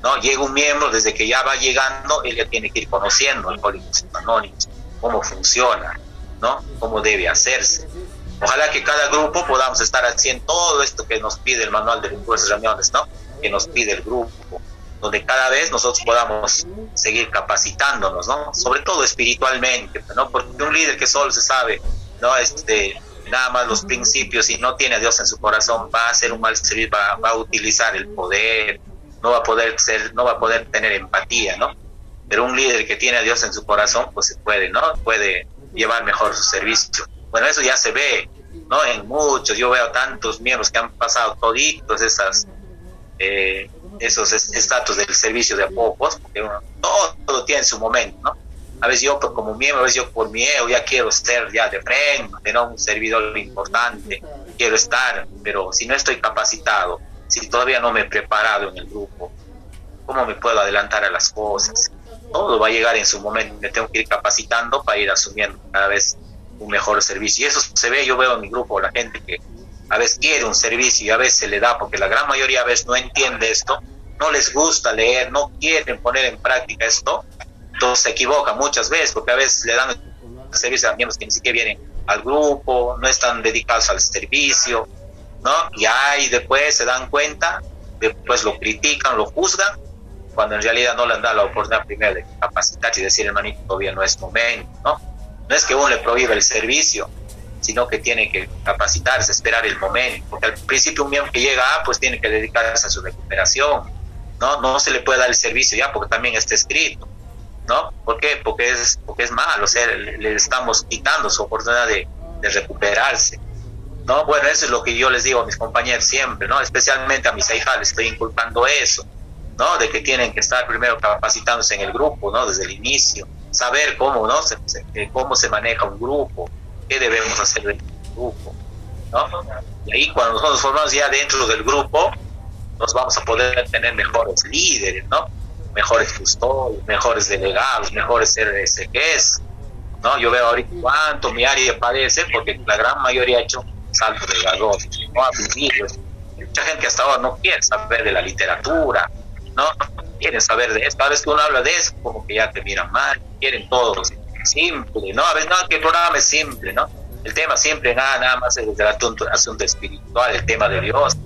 ¿no? Llega un miembro, desde que ya va llegando, él ya tiene que ir conociendo Alcohólicos Anónimos, cómo funciona, ¿no? Cómo debe hacerse. Ojalá que cada grupo podamos estar haciendo todo esto que nos pide el manual de impulsos reuniones, ¿no? Que nos pide el grupo, donde cada vez nosotros podamos seguir capacitándonos, ¿no? Sobre todo espiritualmente, ¿no? Porque un líder que solo se sabe, ¿no? Este, nada más los principios y no tiene a Dios en su corazón, va a ser un mal servir, va, va, a utilizar el poder, no va a poder ser, no va a poder tener empatía, ¿no? Pero un líder que tiene a Dios en su corazón, pues se puede, ¿no? Puede llevar mejor su servicio. Bueno, eso ya se ve, ¿no? En muchos, yo veo tantos miembros que han pasado toditos esas, eh, esos estatus del servicio de a pocos, porque uno, todo, tiene su momento, ¿no? A veces yo como miembro, a veces yo por mi ego ya quiero ser ya de frente, ¿no? Un servidor importante, quiero estar, pero si no estoy capacitado, si todavía no me he preparado en el grupo, ¿cómo me puedo adelantar a las cosas? Todo va a llegar en su momento, me tengo que ir capacitando para ir asumiendo cada vez un mejor servicio. Y eso se ve, yo veo en mi grupo, la gente que a veces quiere un servicio y a veces se le da, porque la gran mayoría a veces no entiende esto, no les gusta leer, no quieren poner en práctica esto, entonces se equivocan muchas veces, porque a veces le dan servicio a miembros que ni siquiera vienen al grupo, no están dedicados al servicio, ¿no? Y ahí después se dan cuenta, después lo critican, lo juzgan, cuando en realidad no le han dado la oportunidad primero de capacitarse y decir, hermanito, todavía no es momento, ¿no? No es que uno le prohíba el servicio, sino que tiene que capacitarse, esperar el momento, porque al principio un miembro que llega, ah, pues tiene que dedicarse a su recuperación, ¿no? No se le puede dar el servicio ya porque también está escrito, ¿no? ¿Por qué? Porque es, porque es malo, o sea, le, estamos quitando su oportunidad de, de, recuperarse, ¿no? Bueno, eso es lo que yo les digo a mis compañeros siempre, ¿no? Especialmente a mis hijas les estoy inculpando eso, ¿no? De que tienen que estar primero capacitándose en el grupo, ¿no? Desde el inicio, saber cómo, ¿no? Se, se, cómo se maneja un grupo, qué debemos hacer dentro del grupo, ¿no? Y ahí cuando nosotros formamos ya dentro del grupo, nos vamos a poder tener mejores líderes, ¿no? Mejores custodios, mejores delegados, mejores RSGs, ¿no? Yo veo ahorita cuánto mi área padece porque la gran mayoría ha hecho salto de galón, no ha vivido. Mucha gente hasta ahora no quiere saber de la literatura, ¿no? No quieren saber de. Cada vez que uno habla de eso, como que ya te miran mal, quieren todo simple, ¿no? A veces no, que el programa es simple, ¿no? El tema siempre nada, nada más es el asunto, asunto espiritual, el tema de Dios,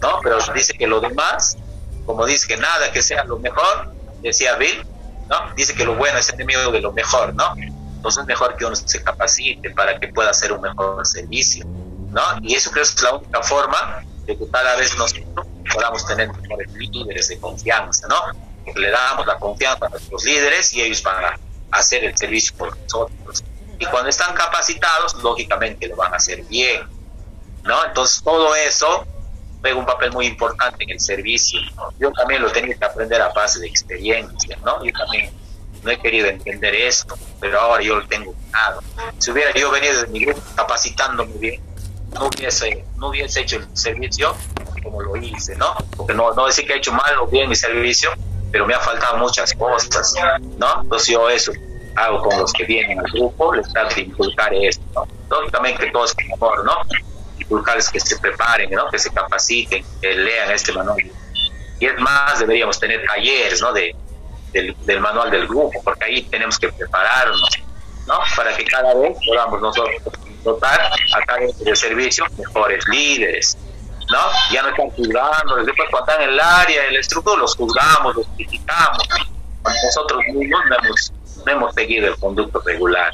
¿no? Pero dice que lo demás, como dice que nada que sea lo mejor, decía Bill, ¿no? Dice que lo bueno es enemigo de lo mejor, ¿no? Entonces es mejor que uno se capacite para que pueda hacer un mejor servicio, ¿no? Y eso creo que es la única forma de que cada vez nosotros podamos tener mejores líderes de confianza, ¿no? Porque le damos la confianza a nuestros líderes y ellos van a hacer el servicio por nosotros. Y cuando están capacitados, lógicamente lo van a hacer bien, ¿no? Entonces todo eso juega un papel muy importante en el servicio. Yo también lo tenía que aprender a base de experiencia, ¿no? Yo también no he querido entender esto, pero ahora yo lo tengo claro. Si hubiera yo venido de mi grupo capacitándome bien, no hubiese, no hubiese hecho el servicio como lo hice, ¿no? Porque no, no decir que he hecho mal o bien mi servicio, pero me ha faltado muchas cosas, ¿no? Entonces yo eso hago con los que vienen al grupo, les trato de inculcar esto, ¿no? Lógicamente todos con amor, ¿no? Inculcarles que se preparen, ¿no? Que se capaciten, que lean este manual. Y es más, deberíamos tener talleres, ¿no? De, del, del manual del grupo, porque ahí tenemos que prepararnos, ¿no? Para que cada vez podamos nosotros dotar a cada del servicio mejores líderes, ¿no? Ya no están juzgando, después cuando están en el área, en el estructura, los juzgamos, los criticamos. Nosotros mismos no hemos, no hemos seguido el conducto regular,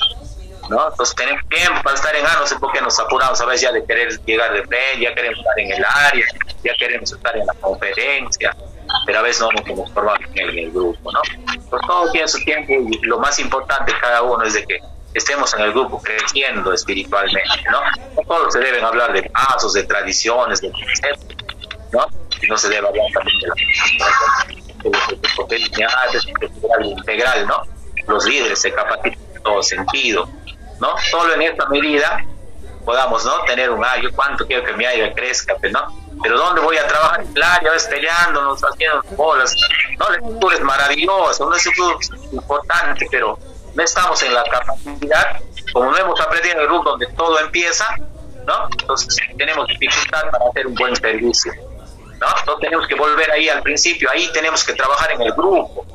¿no? Entonces tenemos tiempo para estar en A, no sé por qué nos apuramos a veces ya de querer llegar de frente, ya queremos estar en el área, ya queremos estar en la conferencia, pero a veces no nos hemos formado en el, grupo, ¿no? Pues todo tiene su tiempo y lo más importante cada uno es de que estemos en el grupo creciendo espiritualmente, ¿no? No solo se deben hablar de pasos, de tradiciones, de conceptos, ¿no? No se debe hablar también de la integral, ¿no? Los líderes se capacitan en todo sentido, ¿no? Solo en esta medida podamos, ¿no? Tener un, ah, yo cuánto quiero que mi área crezca, pues, ¿no? Pero ¿dónde voy a trabajar? En playa, ves peleándonos, haciendo bolas, ¿no? La escultura es maravillosa, no es importante, pero no estamos en la capacidad, como no hemos aprendido en el grupo donde todo empieza, ¿no? Entonces tenemos dificultad para hacer un buen servicio. ¿no? No tenemos que volver ahí al principio, ahí tenemos que trabajar en el grupo,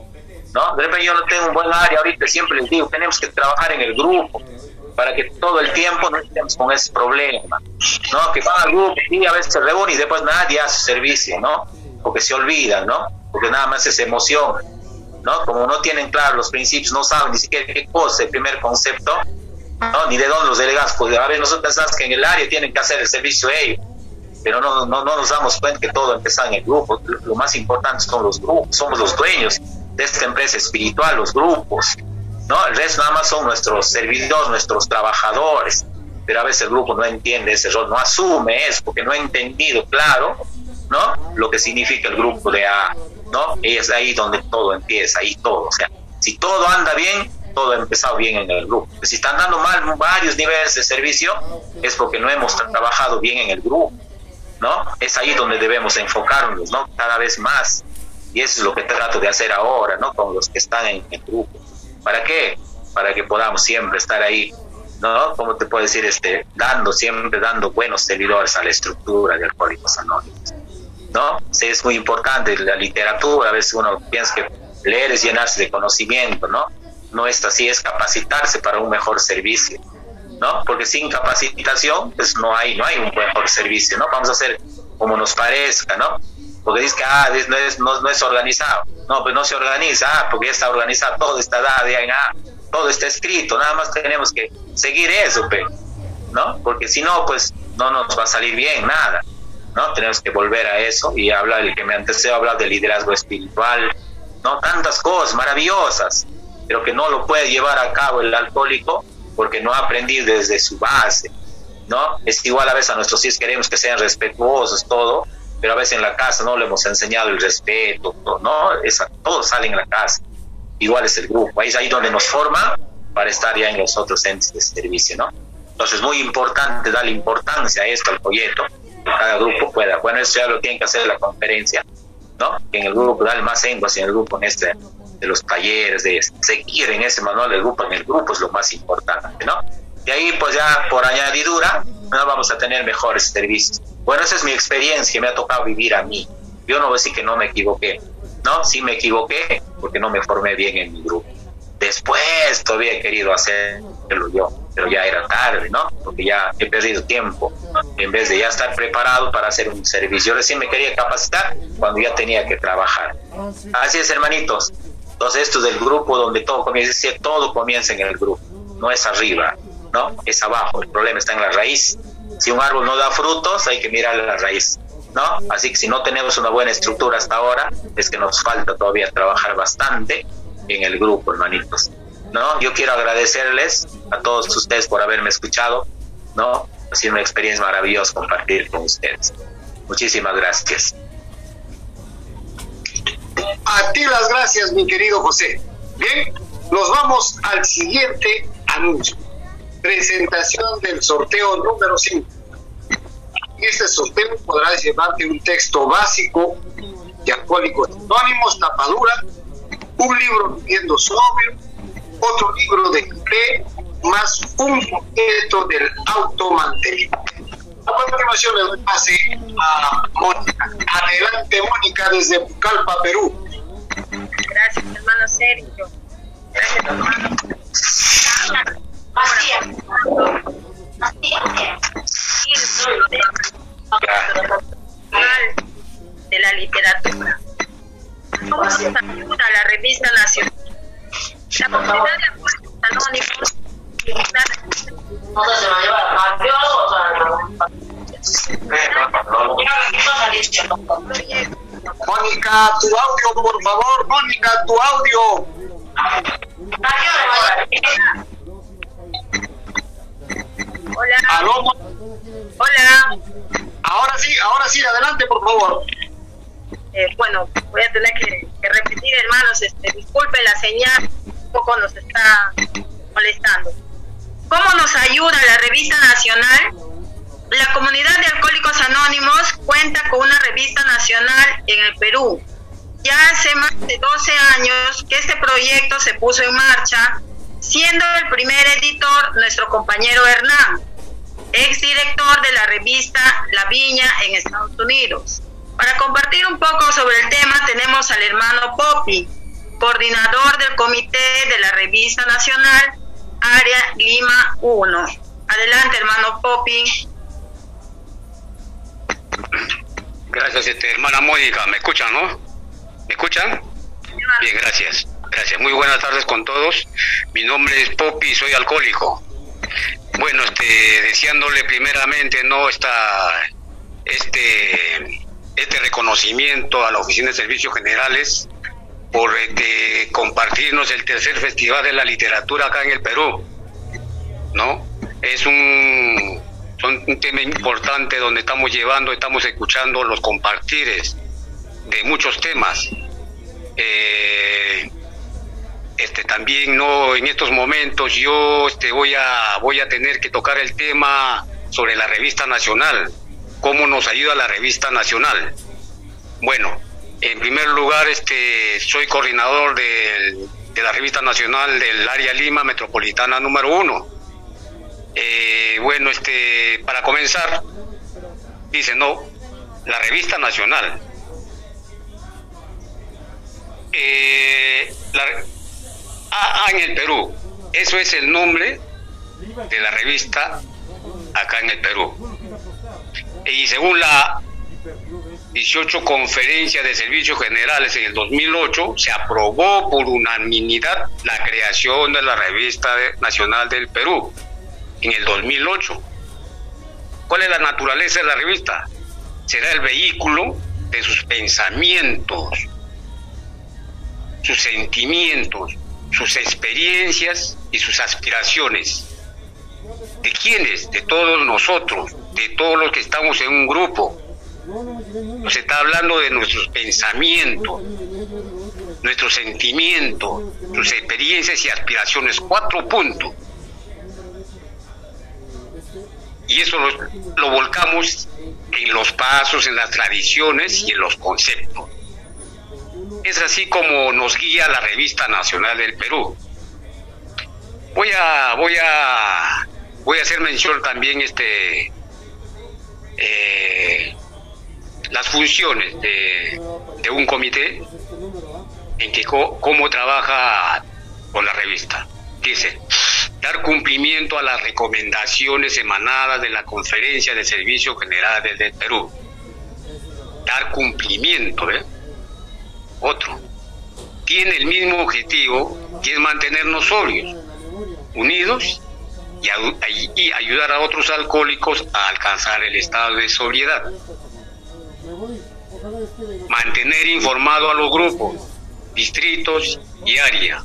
¿no? De repente yo no tengo un buen área ahorita, siempre les digo, tenemos que trabajar en el grupo para que todo el tiempo no estemos con ese problema, ¿no? Que van al grupo y a veces se reúnen y después nadie hace servicio, ¿no? Porque se olvidan, ¿no? Porque nada más es emoción, ¿no? Como no tienen claro los principios, no saben ni siquiera qué cosa, el primer concepto, ¿no? Ni de dónde los delegados, pues a ver, nosotros pensamos que en el área tienen que hacer el servicio ellos, pero no, no, no nos damos cuenta que todo empieza en el grupo, lo más importante son los grupos, somos los dueños de esta empresa espiritual, los grupos, ¿no? El resto nada más son nuestros servidores, nuestros trabajadores, pero a veces el grupo no entiende ese rol, no asume eso, porque no ha entendido claro, ¿no? Lo que significa el grupo de A, ¿no? Y es ahí donde todo empieza, ahí todo, o sea, si todo anda bien, todo ha empezado bien en el grupo. Si están dando mal varios niveles de servicio, es porque no hemos trabajado bien en el grupo, ¿no? Es ahí donde debemos enfocarnos, ¿no? Cada vez más. Y eso es lo que trato de hacer ahora, ¿no? Con los que están en el grupo. ¿Para qué? Para que podamos siempre estar ahí, ¿no? Como te puedo decir? Este, dando, siempre dando buenos servidores a la estructura de Alcohólicos Anónimos, ¿no? Sí, es muy importante la literatura, a veces uno piensa que leer es llenarse de conocimiento, ¿no? No es así, es capacitarse para un mejor servicio, ¿no? Porque sin capacitación, pues no hay, no hay un mejor servicio, ¿no? Vamos a hacer como nos parezca, ¿no? Porque dice que ah, no, es, no, es organizado. No, pues no se organiza, ah, porque ya está organizado, todo está dado, ya, ah, todo está escrito, nada más tenemos que seguir eso, ¿no? Porque si no, pues no nos va a salir bien nada, ¿no? Tenemos que volver a eso y hablar, el que me antecedió hablar de liderazgo espiritual, ¿no? Tantas cosas maravillosas, pero que no lo puede llevar a cabo el alcohólico porque no ha aprendido desde su base, ¿no? Es igual a veces a nuestros hijos queremos que sean respetuosos, todo, pero a veces en la casa no le hemos enseñado el respeto, ¿no? Esa, todo sale en la casa. Igual es el grupo, ahí es ahí donde nos forma para estar ya en los otros entes de servicio, ¿no? Entonces es muy importante darle importancia a esto, al proyecto, que cada grupo pueda. Bueno, eso ya lo tienen que hacer la conferencia, ¿no? En el grupo darle más énfasis en el grupo, en este, de los talleres, de seguir en ese manual del grupo, en el grupo es lo más importante, ¿no? Y ahí, pues ya por añadidura, ¿no? vamos a tener mejores servicios. Bueno, esa es mi experiencia, me ha tocado vivir a mí. Yo no voy a decir que no me equivoqué, ¿no? Sí me equivoqué porque no me formé bien en mi grupo. Después todavía he querido hacerlo yo, pero ya era tarde, ¿no? Porque ya he perdido tiempo. En vez de ya estar preparado para hacer un servicio, yo recién me quería capacitar cuando ya tenía que trabajar. Así es, hermanitos. Entonces, esto es el grupo donde todo comienza, todo comienza en el grupo, no es arriba, ¿no? Es abajo, el problema está en la raíz si un árbol no da frutos, hay que mirar la raíz, ¿no? Así que si no tenemos una buena estructura hasta ahora, es que nos falta todavía trabajar bastante en el grupo, hermanitos, ¿no? Yo quiero agradecerles a todos ustedes por haberme escuchado, ¿no? Ha sido una experiencia maravillosa compartir con ustedes. Muchísimas gracias. A ti las gracias, mi querido José. Bien, nos vamos al siguiente anuncio presentación del sorteo número 5. En este sorteo podrás llevarte un texto básico de Alcohólicos Anónimos, tapadura, un libro viviendo sobrio, otro libro de fe, más un objeto del automantenimiento. A continuación le doy pase a Mónica. Adelante, Mónica, desde Pucallpa, Perú. Gracias, hermano Sergio. Gracias, hermano de la literatura. ¿Cómo se ayuda la revista nacional? La comunidad de acuerdos anónimos Mónica, tu audio, por favor, Mónica, tu audio. Hola. ¿Aló? Hola. Ahora sí, ahora sí, adelante, por favor. Eh, bueno, voy a tener que, repetir, hermanos, este, disculpe la señal, un poco nos está molestando. ¿Cómo nos ayuda la revista nacional? La comunidad de Alcohólicos Anónimos cuenta con una revista nacional en el Perú. Ya hace más de 12 años que este proyecto se puso en marcha siendo el primer editor nuestro compañero Hernán, ex director de la revista La Viña en Estados Unidos. Para compartir un poco sobre el tema tenemos al hermano Popi, coordinador del comité de la revista nacional Área Lima 1. Adelante, hermano Popi. Gracias, este, hermana Mónica. ¿Me escuchan, no? ¿Me escuchan? Bien, gracias. Gracias. Muy buenas tardes con todos. Mi nombre es Popi, soy alcohólico. Bueno, este, deseándole primeramente, ¿no? Esta, este, este reconocimiento a la Oficina de Servicios Generales por este, compartirnos el tercer Festival de la Literatura acá en el Perú. ¿No? Es un, un tema importante donde estamos llevando, estamos escuchando los compartires de muchos temas. Eh, este también no en estos momentos yo este voy a voy a tener que tocar el tema sobre la revista nacional. Cómo nos ayuda la revista nacional bueno en primer lugar este soy coordinador de, la revista nacional del área Lima metropolitana número uno. Eh, bueno este para comenzar dice no la revista nacional. Eh, la, AA en el Perú. Eso es el nombre de la revista acá en el Perú. Y según la 18 Conferencia de Servicios Generales en el 2008, se aprobó por unanimidad la creación de la Revista Nacional del Perú en el 2008. ¿Cuál es la naturaleza de la revista? Será el vehículo de sus pensamientos, sus sentimientos, sus experiencias y sus aspiraciones. ¿De quiénes? De todos nosotros, de todos los que estamos en un grupo. Nos está hablando de nuestros pensamientos, nuestros sentimientos, sus experiencias y aspiraciones. Cuatro puntos. Y eso lo, lo volcamos en los pasos, en las tradiciones y en los conceptos. Es así como nos guía la revista nacional del Perú. Voy a, voy a, voy a hacer mención también este, eh, las funciones de, un comité en que cómo trabaja con la revista. Dice, dar cumplimiento a las recomendaciones emanadas de la Conferencia de Servicios Generales del Perú. Dar cumplimiento, ¿eh? Otro. Tiene el mismo objetivo que es mantenernos sobrios, unidos y, ayudar a otros alcohólicos a alcanzar el estado de sobriedad. Mantener informado a los grupos, distritos y área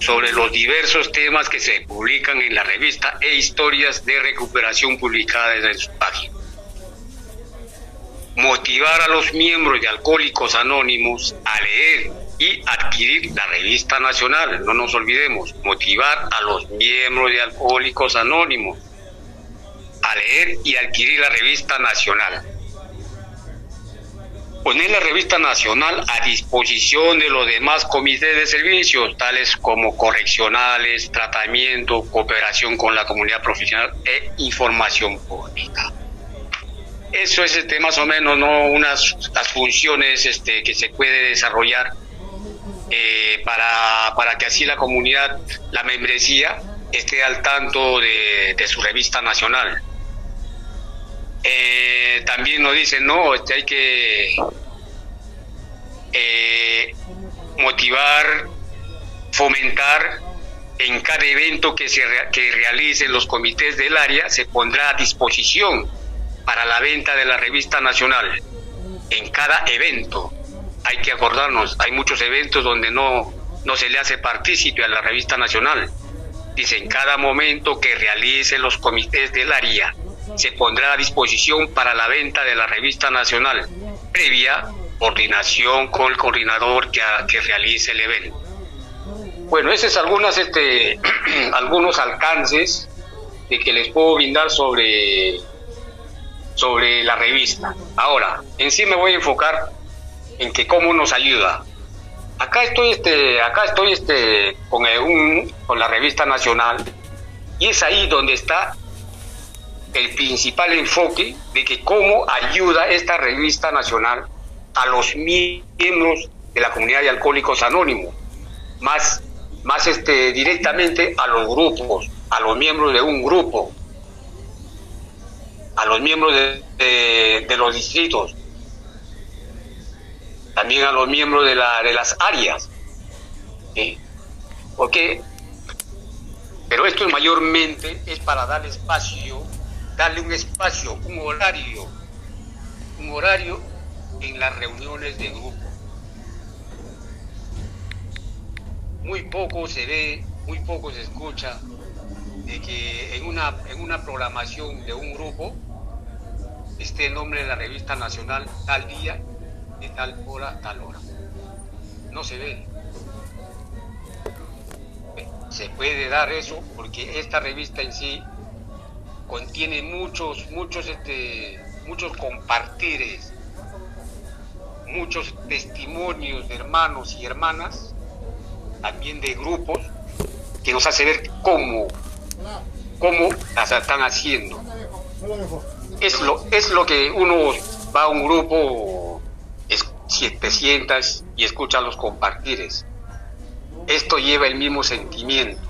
sobre los diversos temas que se publican en la revista e historias de recuperación publicadas en su página motivar a los miembros de Alcohólicos Anónimos a leer y adquirir la revista nacional. No nos olvidemos, motivar a los miembros de Alcohólicos Anónimos a leer y adquirir la revista nacional. Poner la revista nacional a disposición de los demás comités de servicios, tales como correccionales, tratamiento, cooperación con la comunidad profesional e información pública. Eso es este, más o menos no unas las funciones este, que se puede desarrollar eh, para, que así la comunidad, la membresía, esté al tanto de, su revista nacional. Eh, también nos dicen, no, este, hay que eh, motivar, fomentar en cada evento que se que realicen los comités del área, se pondrá a disposición para la venta de la revista nacional. En cada evento, hay que acordarnos, hay muchos eventos donde no, no se le hace partícipe a la revista nacional. Dice, en cada momento que realice los comités del área, se pondrá a disposición para la venta de la revista nacional, previa coordinación con el coordinador que, que realice el evento. Bueno, esos son algunas, este, algunos alcances de que les puedo brindar sobre sobre la revista. Ahora, en sí me voy a enfocar en que cómo nos ayuda. Acá estoy este, acá estoy este con un, con la revista nacional y es ahí donde está el principal enfoque de que cómo ayuda esta revista nacional a los miembros de la comunidad de alcohólicos anónimos, más, más este, directamente a los grupos, a los miembros de un grupo, a los miembros de, de, los distritos, también a los miembros de, la, de las áreas. ¿sí? Porque, pero esto mayormente es para dar espacio, darle un espacio, un horario, un horario en las reuniones de grupo. Muy poco se ve, muy poco se escucha que en una, en una programación de un grupo esté el nombre de la revista nacional tal día, de tal hora, tal hora. No se ve. Se puede dar eso porque esta revista en sí contiene muchos, muchos, este, muchos compartires, muchos testimonios de hermanos y hermanas, también de grupos, que nos hace ver cómo, cómo las están haciendo. Es lo, es lo que uno va a un grupo, es, te sientas y escucha los compartires. Esto lleva el mismo sentimiento.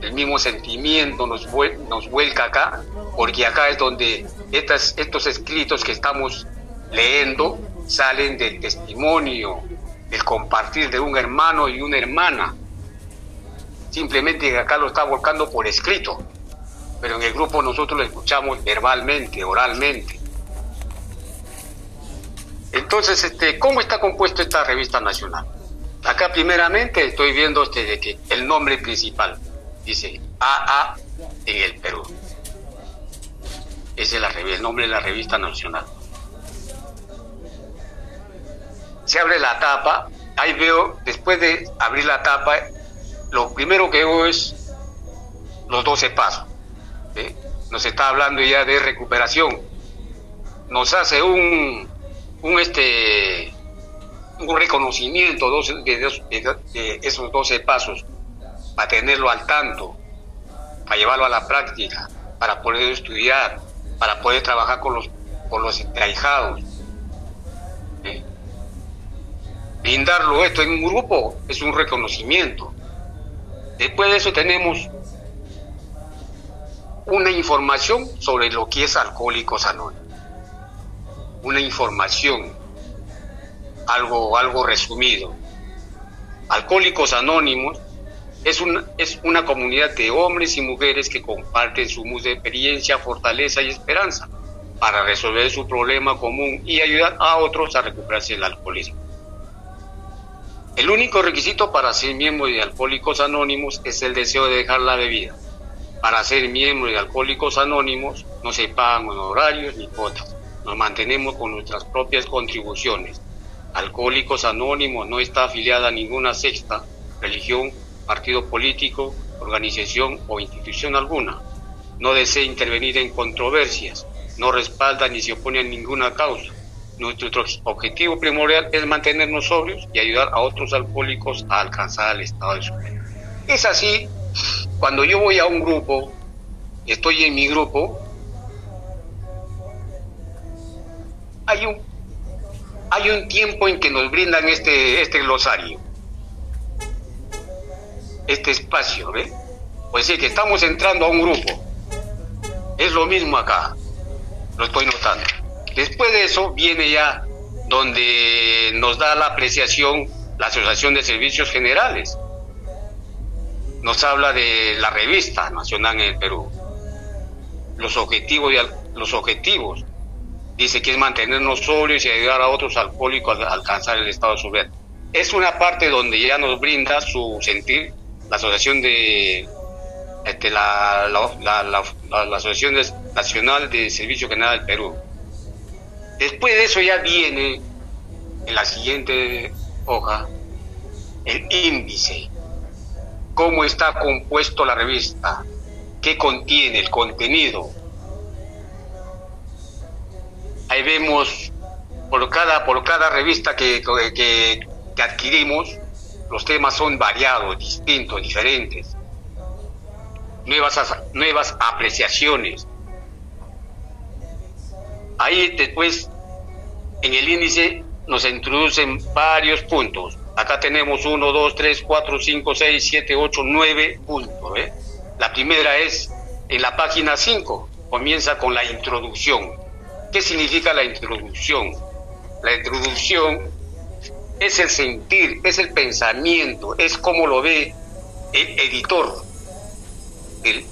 El mismo sentimiento nos, nos vuelca acá, porque acá es donde estas, estos escritos que estamos leyendo salen del testimonio, del compartir de un hermano y una hermana. Simplemente acá lo está volcando por escrito, pero en el grupo nosotros lo escuchamos verbalmente, oralmente. Entonces, este, ¿cómo está compuesto esta revista nacional? Acá primeramente estoy viendo este de que el nombre principal dice AA en el Perú. Ese es la, el nombre de la revista nacional. Se abre la tapa, ahí veo, después de abrir la tapa, lo primero que veo es los 12 pasos. Nos está hablando ya de recuperación. Nos hace un, un este un reconocimiento de, esos 12 pasos para tenerlo al tanto, para llevarlo a la práctica, para poder estudiar, para poder trabajar con los, con los brindarlo esto en un grupo es un reconocimiento. Después de eso tenemos una información sobre lo que es Alcohólicos Anónimos. Una información, algo, algo resumido. Alcohólicos Anónimos es una, es una comunidad de hombres y mujeres que comparten su experiencia, fortaleza y esperanza para resolver su problema común y ayudar a otros a recuperarse del alcoholismo. El único requisito para ser miembro de Alcohólicos Anónimos es el deseo de dejar la bebida. Para ser miembro de Alcohólicos Anónimos no se pagan honorarios ni cuotas. Nos mantenemos con nuestras propias contribuciones. Alcohólicos Anónimos no está afiliada a ninguna sexta, religión, partido político, organización o institución alguna. No desea intervenir en controversias. No respalda ni se opone a ninguna causa nuestro objetivo primordial es mantenernos sobrios y ayudar a otros alcohólicos a alcanzar el estado de sobriedad. Es así, cuando yo voy a un grupo, estoy en mi grupo, hay un, hay un tiempo en que nos brindan este, este glosario, este espacio, ¿ve? Pues sí, que estamos entrando a un grupo. Es lo mismo acá, lo estoy notando. Después de eso viene ya donde nos da la apreciación la Asociación de Servicios Generales. Nos habla de la revista nacional en el Perú. Los objetivos, los objetivos. Dice que es mantenernos sobrios y ayudar a otros alcohólicos a alcanzar el estado de sobriedad. Es una parte donde ya nos brinda su sentir la Asociación de este, la, la, Asociación Nacional de Servicio General del Perú Después de eso ya viene en la siguiente hoja el índice, cómo está compuesto la revista, qué contiene el contenido. Ahí vemos por cada, por cada revista que, que, adquirimos, los temas son variados, distintos, diferentes. Nuevas, nuevas apreciaciones, Ahí después, en el índice, nos introducen varios puntos. Acá tenemos 1, 2, 3, 4, 5, 6, 7, 8, 9 puntos. ¿eh? La primera es en la página 5, comienza con la introducción. ¿Qué significa la introducción? La introducción es el sentir, es el pensamiento, es como lo ve el editor, el,